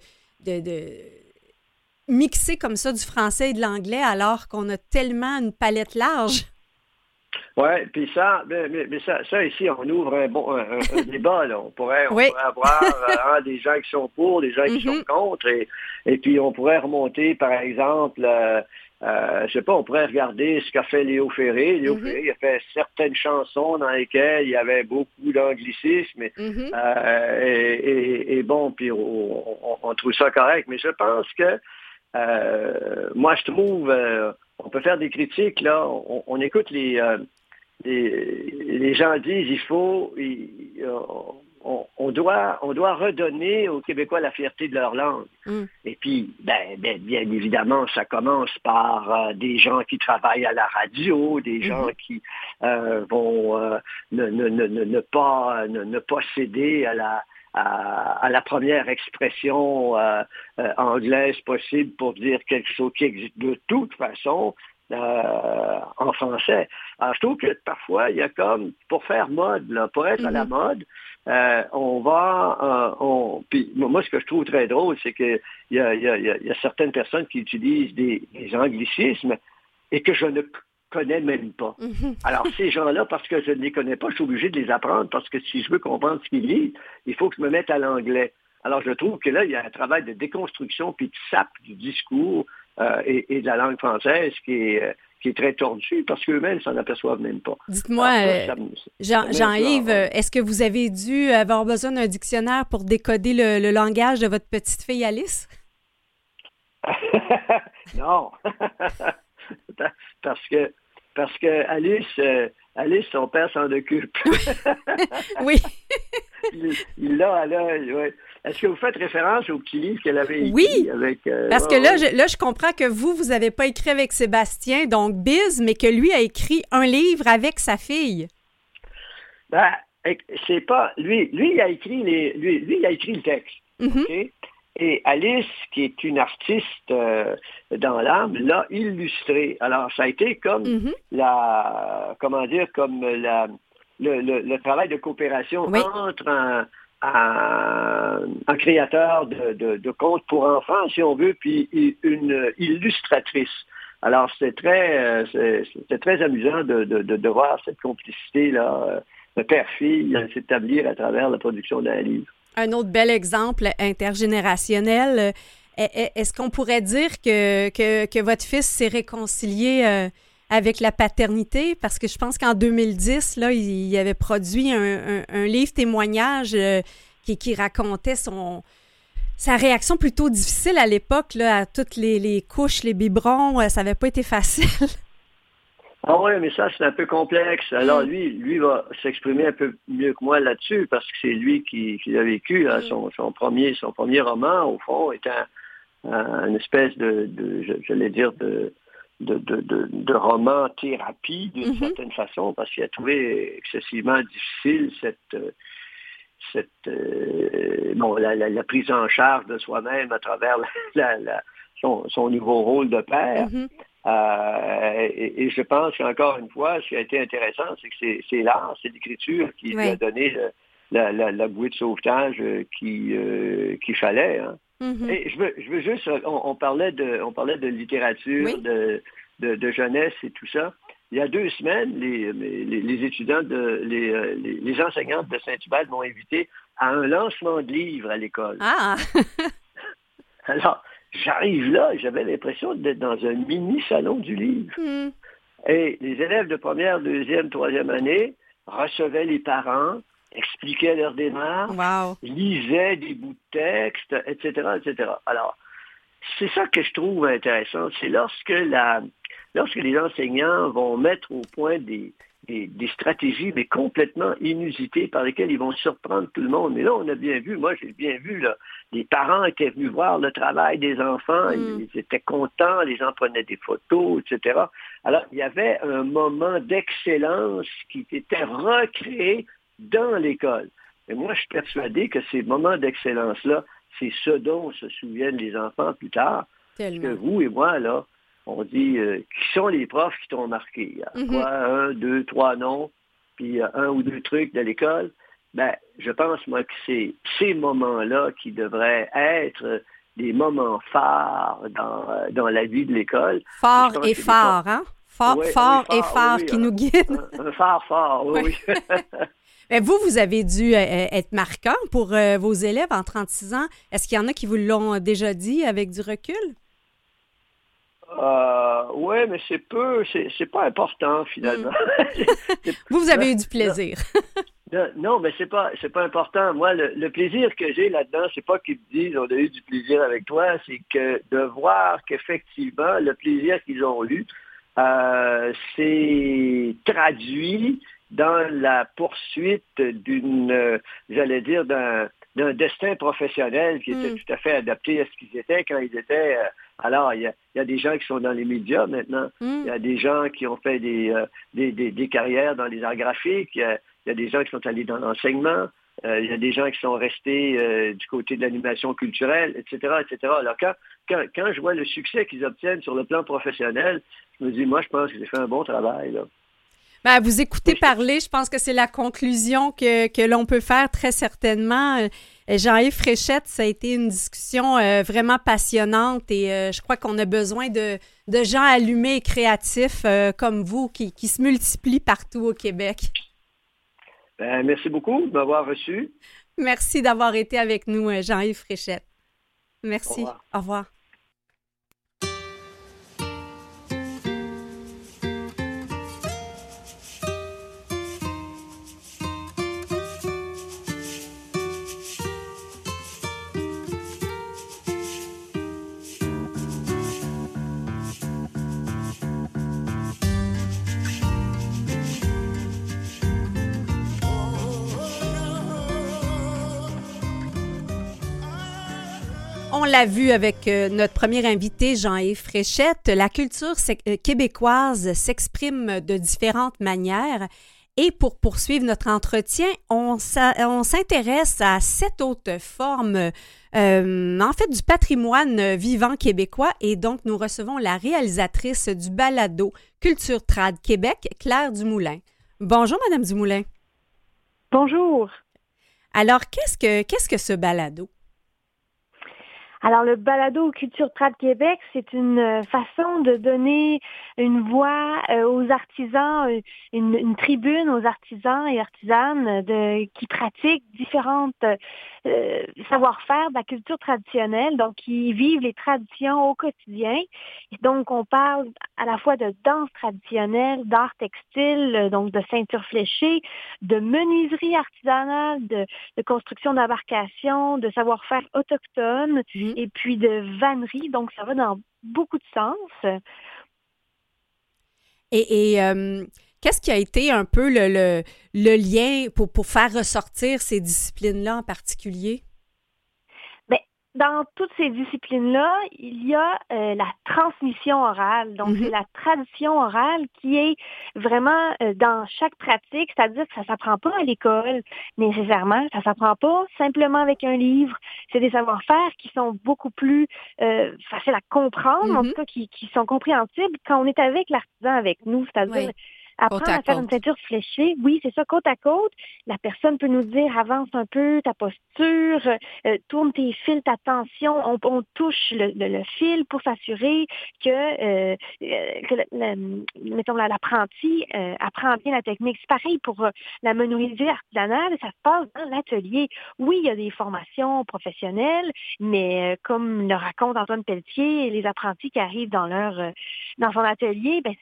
mixer comme ça du français et de l'anglais alors qu'on a tellement une palette large? Oui, puis ça, mais, ça, ça, ici, on ouvre un, bon, un, [laughs] débat. Là. On, pourrait, on pourrait avoir [laughs] euh, des gens qui sont pour, des gens qui sont mm-hmm. contre, et, et puis on pourrait remonter, par exemple, euh, euh, je sais pas, on pourrait regarder ce qu'a fait Léo Ferré. Léo mm-hmm. Ferré il a fait certaines chansons dans lesquelles il y avait beaucoup d'anglicisme. Mm-hmm. Euh, et, et, bon, puis on, on, trouve ça correct. Mais je pense que moi, je trouve, euh, on peut faire des critiques, là, on, écoute euh, les, les, gens disent, il faut, on, doit, on doit redonner aux Québécois la fierté de leur langue. Mm. Et puis, ben, ben, bien évidemment, ça commence par des gens qui travaillent à la radio, des mm-hmm. gens qui vont ne, ne, ne, ne, pas, ne, pas céder à la, à, la première expression euh, euh, anglaise possible pour dire quelque chose qui existe de toute façon euh, en français. Alors, je trouve que parfois, il y a comme, pour faire mode, là, pour être à la mm-hmm. mode, on va, on, puis moi, ce que je trouve très drôle, c'est qu'il y a, y, a, y a, certaines personnes qui utilisent des, des anglicismes et que je ne connais même pas. [laughs] Mhm. Alors, ces gens-là, parce que je ne les connais pas, je suis obligé de les apprendre parce que si je veux comprendre ce qu'ils lisent, il faut que je me mette à l'anglais. Alors, je trouve que là, il y a un travail de déconstruction puis de sape du discours euh, et, de la langue française qui est, euh, qui est très tordu parce qu'eux-mêmes s'en aperçoivent même pas. Dites-moi, euh, Jean-Yves, est-ce que vous avez dû avoir besoin d'un dictionnaire pour décoder le langage de votre petite fille Alice? [laughs] [laughs] non. parce que parce que Alice, euh, Alice, son père s'en occupe. [laughs] oui. [laughs] il l'a à l'œil, Est-ce que vous faites référence au petit livre qu'elle avait écrit oui, avec... Euh, parce que là, je, là, je comprends que vous, vous n'avez pas écrit avec Sébastien, donc Biz, mais que lui a écrit un livre avec sa fille. Ben, c'est pas... Lui, lui, il a écrit les, lui, lui, il a écrit le texte. Mm-hmm. Et Alice, qui est une artiste euh, dans l'âme, l'a illustré. Alors, ça a été comme mm-hmm. la, comment dire, comme la, le, travail de coopération entre un, un, créateur de, de, contes pour enfants, si on veut, puis une illustratrice. Alors, c'est très, euh, c'est très amusant de, de, voir cette complicité-là, euh, père-fille, s'établir à travers la production d'un livre. Un autre bel exemple intergénérationnel. Euh, est-ce qu'on pourrait dire que, que, votre fils s'est réconcilié euh, avec la paternité? Parce que je pense qu'en 2010, là, il, avait produit un, livre témoignage euh, qui, qui, racontait son, sa réaction plutôt difficile à l'époque à toutes les, les, couches, les biberons. ça n'avait pas été facile. Ah oui, mais ça, c'est un peu complexe. Alors, mm. lui, lui va s'exprimer un peu mieux que moi là-dessus, parce que c'est lui qui, qui a vécu hein, mm. son, premier, son premier roman, au fond, est un, une espèce de, de j'allais dire, de, de, de, de, roman thérapie d'une mm-hmm. certaine façon, parce qu'il a trouvé excessivement difficile cette, cette euh, bon, la, la, prise en charge de soi-même à travers la, son, son, nouveau rôle de père. Mm-hmm. Euh, et, je pense qu'encore une fois, ce qui a été intéressant, c'est que c'est l'art, c'est l'écriture qui lui a donné la, la, bouée de sauvetage euh, qui euh, qu'il fallait. Hein. Mm-hmm. Et je veux, je veux juste, on, parlait de, on parlait de littérature, de, de, jeunesse et tout ça. Il y a deux semaines, les, les, étudiants, de, les, les, enseignantes de Saint-Hubert m'ont invité à un lancement de livres à l'école. Ah! [laughs] Alors, J'arrive là, j'avais l'impression d'être dans un mini salon du livre. Hmm. Et les élèves de première, deuxième, troisième année recevaient les parents, expliquaient leur démarche, lisaient des bouts de texte, etc., etc. Alors, c'est ça que je trouve intéressant, c'est lorsque la, lorsque les enseignants vont mettre au point des, des, stratégies, mais complètement inusitées par lesquelles ils vont surprendre tout le monde. Mais là, on a bien vu, moi j'ai bien vu, là, les parents étaient venus voir le travail des enfants, mm. ils étaient contents, les gens prenaient des photos, etc. Alors, il y avait un moment d'excellence qui était recréé dans l'école. Et moi, je suis persuadé que ces moments d'excellence-là, c'est ce dont se souviennent les enfants plus tard. Parce que vous et moi, là, on dit euh, qui sont les profs qui t'ont marqué? Mhm. quoi, un, deux, trois noms, puis euh, un ou deux trucs de l'école? Ben, je pense, moi, que c'est ces moments-là qui devraient être des moments phares dans, euh, dans la vie de l'école. Fort et phare, hein? Fort, fort, et phare qui nous guide. [laughs] Un, phare fort, oui. [laughs] Mais vous, vous avez dû être marquant pour vos élèves en 36 ans. Est-ce qu'il y en a qui vous l'ont déjà dit avec du recul? Euh, oui, mais c'est peu, c'est pas important finalement. [laughs] Mm. vous, vous avez eu du plaisir. Non, mais c'est pas, c'est pas important. Moi, le, plaisir que j'ai là-dedans, c'est pas qu'ils me disent on a eu du plaisir avec toi, c'est que de voir qu'effectivement le plaisir qu'ils ont eu, euh, c'est traduit dans la poursuite d'une, j'allais dire, d'un, d'un destin professionnel qui était mm. tout à fait adapté à ce qu'ils étaient quand ils étaient euh, alors, il y, a, des gens qui sont dans les médias maintenant. Hmm. Il y a des gens qui ont fait des, euh, des, carrières dans les arts graphiques. Il y, a, des gens qui sont allés dans l'enseignement. Euh, il y a des gens qui sont restés euh, du côté de l'animation culturelle, etc., etc. Alors, quand, quand, je vois le succès qu'ils obtiennent sur le plan professionnel, je me dis, moi, je pense que j'ai fait un bon travail. Là. Ben, vous écoutez parler, je pense que c'est la conclusion que, que l'on peut faire très certainement. Euh, Jean-Yves Fréchette, ça a été une discussion euh, vraiment passionnante et euh, je crois qu'on a besoin de, gens allumés et créatifs comme vous qui, se multiplient partout au Québec. Ben, merci beaucoup de m'avoir reçu. Merci d'avoir été avec nous, Jean-Yves Fréchette. Merci. Au revoir. L'a vu avec euh, notre premier invité, Jean-Yves Fréchette, la culture euh, québécoise s'exprime de différentes manières. Et pour poursuivre notre entretien, on s'intéresse à sept autres formes, euh, en fait, du patrimoine vivant québécois. Et donc, nous recevons la réalisatrice du balado Culture Trad Québec, Claire Dumoulin. Bonjour, Madame Dumoulin. Bonjour. Alors, qu'est-ce que, qu'est-ce que ce balado? Alors, le balado Culture Trad Québec, c'est une euh, façon de donner une voix euh, aux artisans, euh, une, tribune aux artisans et artisanes de, qui pratiquent différentes euh, savoir-faire de la culture traditionnelle, donc qui vivent les traditions au quotidien. donc, on parle à la fois de danse traditionnelle, d'art textile, donc de ceinture fléchée, de menuiserie artisanale, de, construction d'embarcation, de savoir-faire autochtone, mmh. et puis de vannerie. Donc, ça va dans beaucoup de sens. Et, euh, qu'est-ce qui a été un peu le, le, lien pour, pour faire ressortir ces disciplines-là en particulier? dans toutes ces disciplines-là, il y a euh, la transmission orale. Donc, c'est mhm. la tradition orale qui est vraiment euh, dans chaque pratique, c'est-à-dire que ça s'apprend pas à l'école nécessairement, ça s'apprend pas simplement avec un livre. C'est des savoir-faire qui sont beaucoup plus euh, faciles à comprendre, en mhm. tout cas qui, qui, sont compréhensibles quand on est avec l'artisan avec nous, c'est-à-dire Apprendre à, faire une ceinture fléchée, oui, c'est ça, côte à côte. La personne peut nous dire avance un peu ta posture, euh, tourne tes fils, ta tension. On, touche le, fil pour s'assurer que, euh, euh, que mettons, l'apprenti apprend bien la technique. C'est pareil pour la menuiserie artisanale, ça se passe dans l'atelier. Oui, il y a des formations professionnelles, mais comme le raconte Antoine Pelletier, les apprentis qui arrivent dans leur dans son atelier, ben,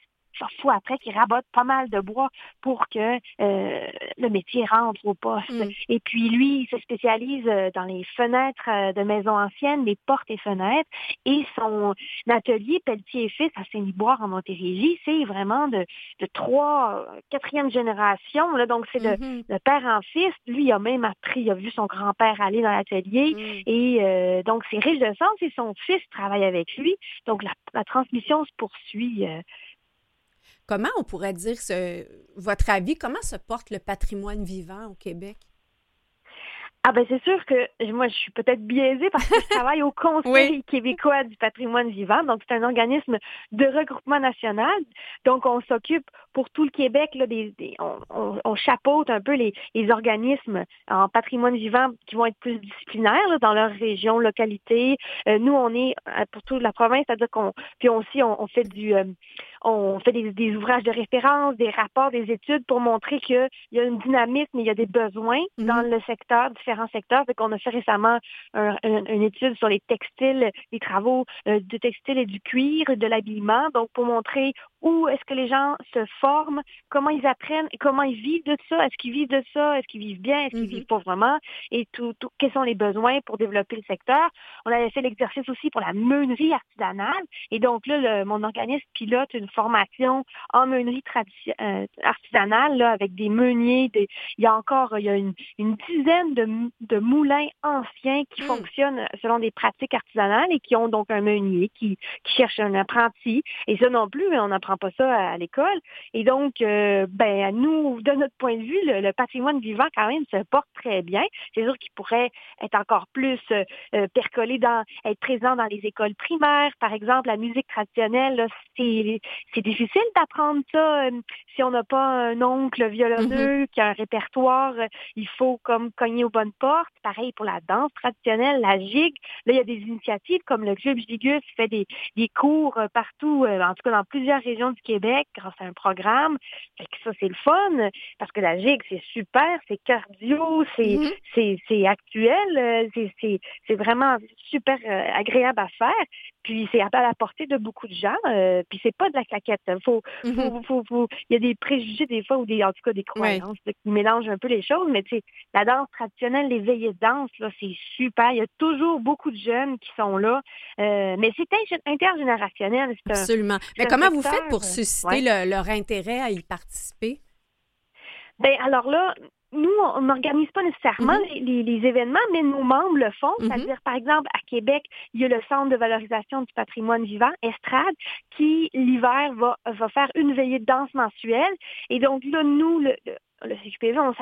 faut après qu'ils rabotent pas mal de bois pour que euh, le métier rentre au poste. Mm. Et puis lui, il se spécialise euh, dans les fenêtres euh, de maisons anciennes, les portes et fenêtres. Et son atelier Pelletier et Fils à Saint-Liboire en Montérégie, c'est vraiment de, de trois, quatrième génération. Là, donc c'est mm-hmm. le, père en fils. Lui, il a même appris, il a vu son grand-père aller dans l'atelier. Mm. Et donc c'est riche de sens et son fils travaille avec lui. Donc la, la transmission se poursuit Comment on pourrait dire ce, votre avis, comment se porte le patrimoine vivant au Québec? Ah ben c'est sûr que moi je suis peut-être biaisée parce que je travaille au [laughs] Conseil québécois du patrimoine vivant, donc c'est un organisme de regroupement national. Donc on s'occupe pour tout le Québec là, des, on, on, chapeaute un peu les, les, organismes en patrimoine vivant qui vont être plus disciplinaires dans leur région, localité. Euh, nous on est euh, pour toute la province, c'est-à-dire qu'on puis aussi on, fait du euh, on fait des, des, ouvrages de référence, des rapports, des études pour montrer qu'il y a une dynamisme, il y a des besoins mm-hmm. dans le secteur différents secteurs. Fait qu'on a fait récemment une étude sur les textiles, les travaux euh, du textile et du cuir, de l'habillement, donc pour montrer où est-ce que les gens se forment, comment ils apprennent, comment ils vivent de ça, est-ce qu'ils vivent de ça, est-ce qu'ils vivent bien, est-ce qu'ils mm-hmm. vivent pas vraiment, et tout, quels sont les besoins pour développer le secteur? On avait fait l'exercice aussi pour la meunerie artisanale, et donc là, mon organisme pilote une formation en meunerie euh, artisanale là, avec des meuniers, des... il y a encore il y a une, une dizaine de, de moulins anciens qui mm. fonctionnent selon des pratiques artisanales et qui ont donc un meunier qui, qui cherche un apprenti, et ça non plus, on apprend pas ça à, l'école. Et donc, euh, ben, nous, de notre point de vue, le, patrimoine vivant, quand même, se porte très bien. C'est sûr qu'il pourrait être encore plus euh, euh, percolé dans, être présent dans les écoles primaires. Par exemple, la musique traditionnelle, c'est difficile d'apprendre ça si on n'a pas un oncle violonneux mm-hmm. qui a un répertoire. Il faut comme cogner aux bonnes portes. Pareil pour la danse traditionnelle, la gigue. Là, il y a des initiatives comme le Club Gigus fait des, des cours partout, en tout cas dans plusieurs régions du Québec grâce à un programme. Fait que ça, c'est le fun parce que la gigue, c'est super, c'est cardio, c'est mm-hmm. c'est actuel, euh, c'est vraiment super euh, agréable à faire. Puis c'est à la portée de beaucoup de gens. Euh, puis c'est pas de la claquette. Faut, mm-hmm. faut, faut, il y a des préjugés des fois ou des, en tout cas des croyances qui mélangent un peu les choses. Mais tu sais, la danse traditionnelle, les veillées de danse, là, c'est super. Il y a toujours beaucoup de jeunes qui sont là. Euh, mais c'est intergénérationnel. Absolument. mais comment vous faites pour susciter leur intérêt à y participer? Ben alors là, nous, on n'organise pas nécessairement mm-hmm. les, événements, mais nos membres le font. Mm-hmm. C'est-à-dire, par exemple, à Québec, il y a le Centre de valorisation du patrimoine vivant, Estrade, qui, l'hiver, va, va faire une veillée de danse mensuelle. Et donc, là, nous, le, le CQPV, on,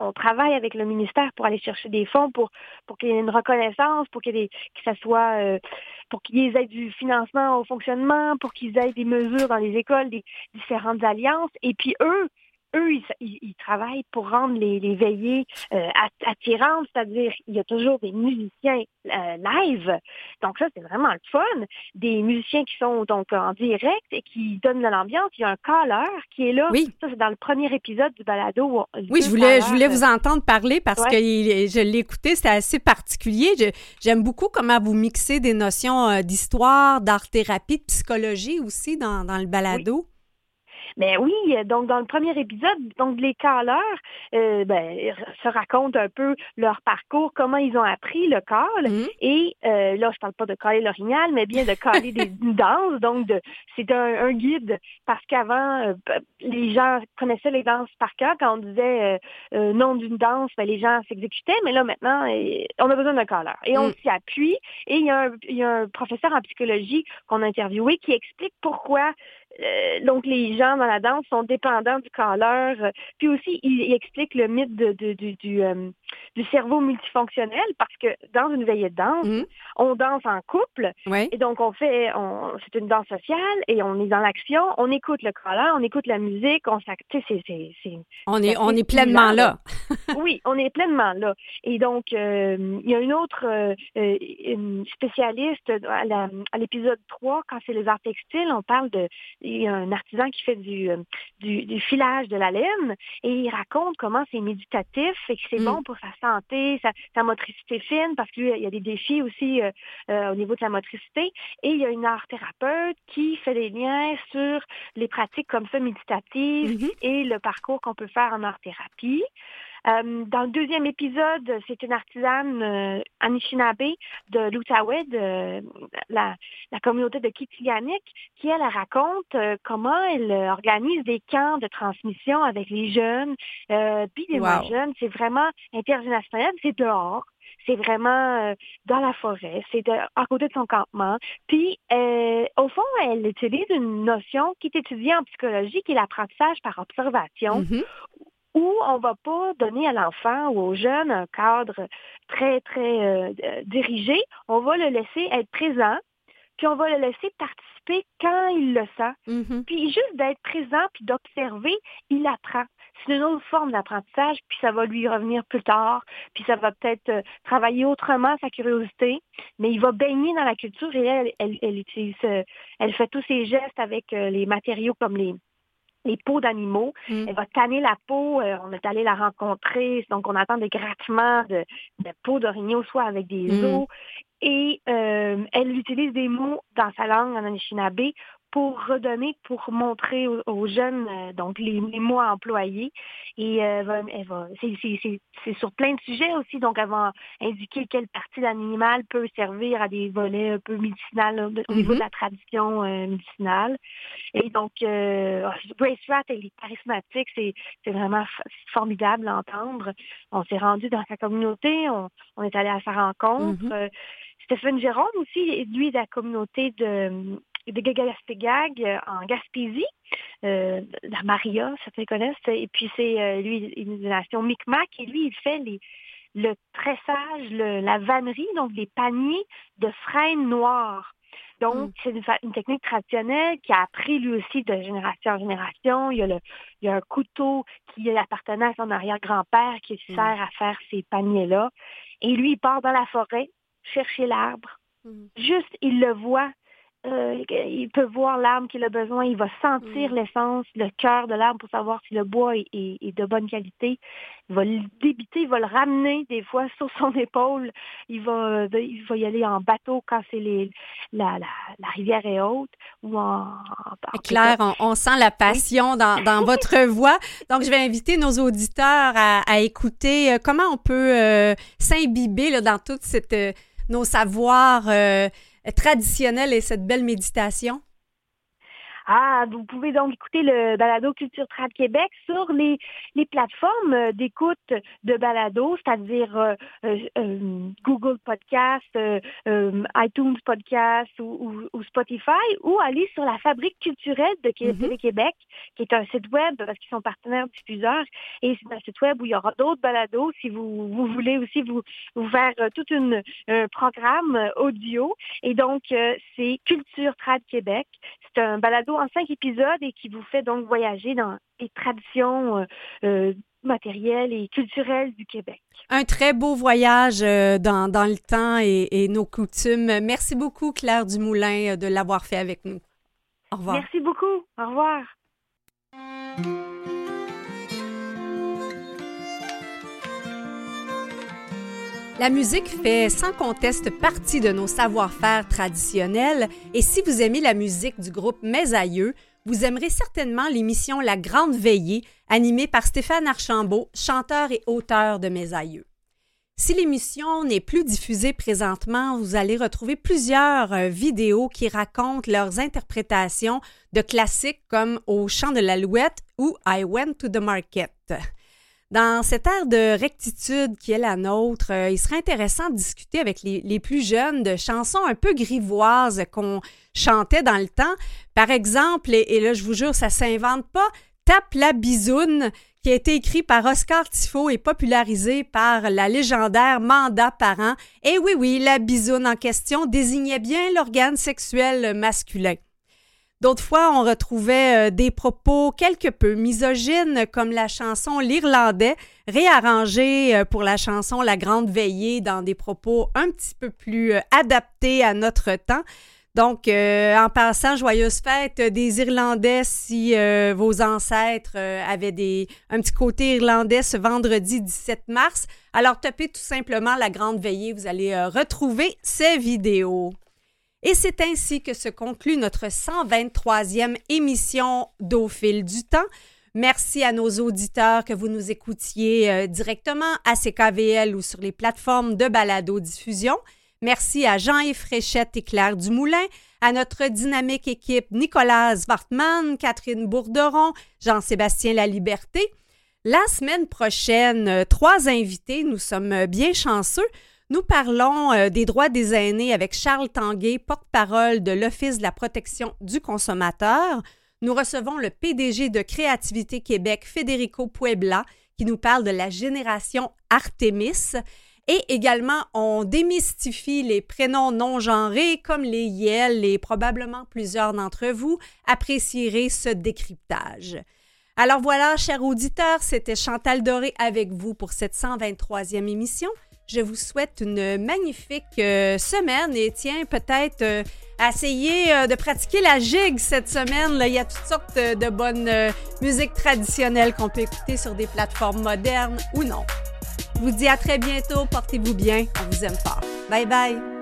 on, travaille avec le ministère pour aller chercher des fonds pour, pour qu'il y ait une reconnaissance, pour qu'il y ait que ça soit euh, pour qu'ils aient du financement au fonctionnement, pour qu'ils aient des mesures dans les écoles, des différentes alliances. Et puis eux, eux, ils, travaillent pour rendre les, veillées euh, attirantes, c'est-à-dire il y a toujours des musiciens euh, live. Donc ça, c'est vraiment le fun. Des musiciens qui sont donc en direct et qui donnent de l'ambiance. Il y a un caller qui est là. Oui. Ça, c'est dans le premier épisode du balado. Oui, je voulais, je voulais vous entendre parler parce que je l'ai écouté, c'était assez particulier. J'aime beaucoup comment vous mixez des notions euh, d'histoire, d'art-thérapie, de psychologie aussi dans, dans le balado. Mais oui, donc dans le premier épisode, donc les caleurs euh, ben, se racontent un peu leur parcours, comment ils ont appris le call. Mhm. Et euh, là, je parle pas de caler l'orignal, mais bien de caler des [laughs] danses. Donc, de, c'est un, guide parce qu'avant, euh, les gens connaissaient les danses par cœur. Quand on disait euh, nom d'une danse, ben, les gens s'exécutaient. Mais là, maintenant, on a besoin d'un caller. Et on mhm. s'y appuie. Et il y, a un, il y a un professeur en psychologie qu'on a interviewé qui explique pourquoi euh, donc, les gens dans la danse sont dépendants du caller. Puis aussi, il, explique le mythe de, du, euh, du, cerveau multifonctionnel parce que dans une veillée de danse, mhm. on danse en couple. Et donc, on fait, c'est une danse sociale et on est dans l'action. On écoute le caller, on écoute la musique, on On est, on est pleinement là. [laughs] oui, on est pleinement là. Et donc, euh, il y a une autre euh, une spécialiste à l'épisode 3, quand c'est les arts textiles, on parle de, il y a un artisan qui fait du, du, filage de la laine et il raconte comment c'est méditatif et que c'est mm. bon pour sa santé, sa, motricité fine, parce qu'il y a des défis aussi au niveau de la motricité. Et il y a une art thérapeute qui fait des liens sur les pratiques comme ça méditatives mm-hmm. et le parcours qu'on peut faire en art-thérapie. Euh, dans le deuxième épisode, c'est une artisane euh, Anishinaabe de l'Outaouais, de la, communauté de Kitilianic, qui, elle, raconte euh, comment elle organise des camps de transmission avec les jeunes, puis les moins jeunes. C'est vraiment intergénérationnel, c'est dehors. C'est vraiment dans la forêt, c'est à côté de son campement. Puis, au fond, elle utilise une notion qui est étudiée en psychologie, qui est l'apprentissage par observation, mm-hmm où on va pas donner à l'enfant ou au jeune un cadre très, très euh, dirigé. On va le laisser être présent, puis on va le laisser participer quand il le sent. Mm-hmm. Puis juste d'être présent, puis d'observer, il apprend. C'est une autre forme d'apprentissage, puis ça va lui revenir plus tard, puis ça va peut-être euh, travailler autrement sa curiosité, mais il va baigner dans la culture et elle, elle, elle utilise, euh, elle fait tous ses gestes avec les matériaux comme les, les peaux d'animaux. Mm. Elle va tanner la peau. Euh, on est allé la rencontrer. Donc, on attend des grattements de, de peau d'orignaux, soit avec des mm. os. Et euh, elle utilise des mots dans sa langue en Anishinaabe pour redonner, pour montrer aux, jeunes euh, donc les, mots employés. Et euh, elle va, c'est sur plein de sujets aussi, donc elle va indiquer quelle partie de l'animal peut servir à des volets un peu médicinaux au niveau de mm-hmm. la tradition euh, médicinale. Et donc, Grace Rat, elle est charismatique, c'est vraiment formidable à entendre. On s'est rendu dans sa communauté, on, est allé à sa rencontre. Mm-hmm. Stéphane Jérôme aussi, lui, de la communauté de de Gagaspégag euh, en Gaspésie, euh, la Maria, certains connaissent, et puis c'est euh, lui une nation Micmac, et lui, il fait les, le tressage, la vannerie, donc des paniers de frênes noires. Donc, mm. c'est une, technique traditionnelle qui a appris lui aussi de génération en génération. Il y a, le, il y a un couteau qui appartenait à son arrière-grand-père qui mm. sert à faire ces paniers-là. Et lui, il part dans la forêt chercher l'arbre. Mm. Juste, il le voit euh, il peut voir l'arbre qu'il a besoin, il va sentir mm. l'essence, le cœur de l'arbre pour savoir si le bois est, de bonne qualité. Il va le débiter, il va le ramener des fois [laughs] sur son épaule. Il va, il va y aller en bateau quand c'est les, la, la, rivière est haute ou en, Claire, on, sent la passion dans, dans [laughs] votre voix. Donc, je vais inviter nos auditeurs à, à écouter euh, comment on peut euh, s'imbiber dans toute cette nos savoirs traditionnelle et cette belle méditation? Ah, vous pouvez donc écouter le Balado Culture Trad Québec sur les, les plateformes euh, d'écoute de balado, c'est-à-dire euh, euh, Google Podcast, iTunes Podcast ou, Spotify, ou aller sur la Fabrique culturelle de mm-hmm. Québec, qui est un site web parce qu'ils sont partenaires diffuseurs. Et c'est un site web où il y aura d'autres balados si vous, vous voulez aussi vous, vous faire tout une, un programme audio. Et donc, c'est Culture Trad Québec. C'est un balado en cinq épisodes et qui vous fait donc voyager dans les traditions euh, euh, matérielles et culturelles du Québec. Un très beau voyage euh, dans, le temps et, et, nos coutumes. Merci beaucoup, Claire Dumoulin, de l'avoir fait avec nous. Au revoir. Merci beaucoup. Au revoir. La musique fait sans conteste partie de nos savoir-faire traditionnels et si vous aimez la musique du groupe Mes Aïeux, vous aimerez certainement l'émission La Grande Veillée, animée par Stéphane Archambault, chanteur et auteur de Mes Aïeux. Si l'émission n'est plus diffusée présentement, vous allez retrouver plusieurs euh, vidéos qui racontent leurs interprétations de classiques comme Au chant de l'alouette ou I Went to the Market. Dans cette ère de rectitude qui est la nôtre, euh, il serait intéressant de discuter avec les, plus jeunes de chansons un peu grivoises qu'on chantait dans le temps. Par exemple, et, là je vous jure, ça s'invente pas, Tape la bisoune, qui a été écrit par Oscar Tifo et popularisé par la légendaire Manda Parent. Et oui, oui, la bisoune en question désignait bien l'organe sexuel masculin. D'autres fois, on retrouvait euh, des propos quelque peu misogynes, comme la chanson L'Irlandais, réarrangée euh, pour la chanson La Grande Veillée dans des propos un petit peu plus euh, adaptés à notre temps. Donc, en passant, joyeuse fête des Irlandais si vos ancêtres avaient des, un petit côté irlandais ce vendredi 17 mars. Alors, tapez tout simplement la grande veillée, vous allez retrouver ces vidéos. Et c'est ainsi que se conclut notre 123e émission d'Au du temps. Merci à nos auditeurs que vous nous écoutiez euh, directement à CKVL ou sur les plateformes de balado-diffusion. Merci à Jean-Yves Fréchette et Claire Dumoulin, à notre dynamique équipe Nicolas Wartman, Catherine Bourderon, Jean-Sébastien Laliberté. La semaine prochaine, euh, trois invités, nous sommes bien chanceux. Nous parlons euh, des droits des aînés avec Charles Tanguay, porte-parole de l'Office de la protection du consommateur. Nous recevons le PDG de Créativité Québec, Federico Puebla, qui nous parle de la génération Artemis. Et également, on démystifie les prénoms non genrés comme les Yel et probablement plusieurs d'entre vous apprécierez ce décryptage. Alors voilà, chers auditeurs, c'était Chantal Doré avec vous pour cette 123e émission. Je vous souhaite une magnifique euh, semaine et tiens, peut-être euh, essayer euh, de pratiquer la gigue cette semaine. Il y a toutes sortes de bonnes musiques traditionnelles qu'on peut écouter sur des plateformes modernes ou non. Je vous dis à très bientôt. Portez-vous bien. On vous aime fort. Bye bye.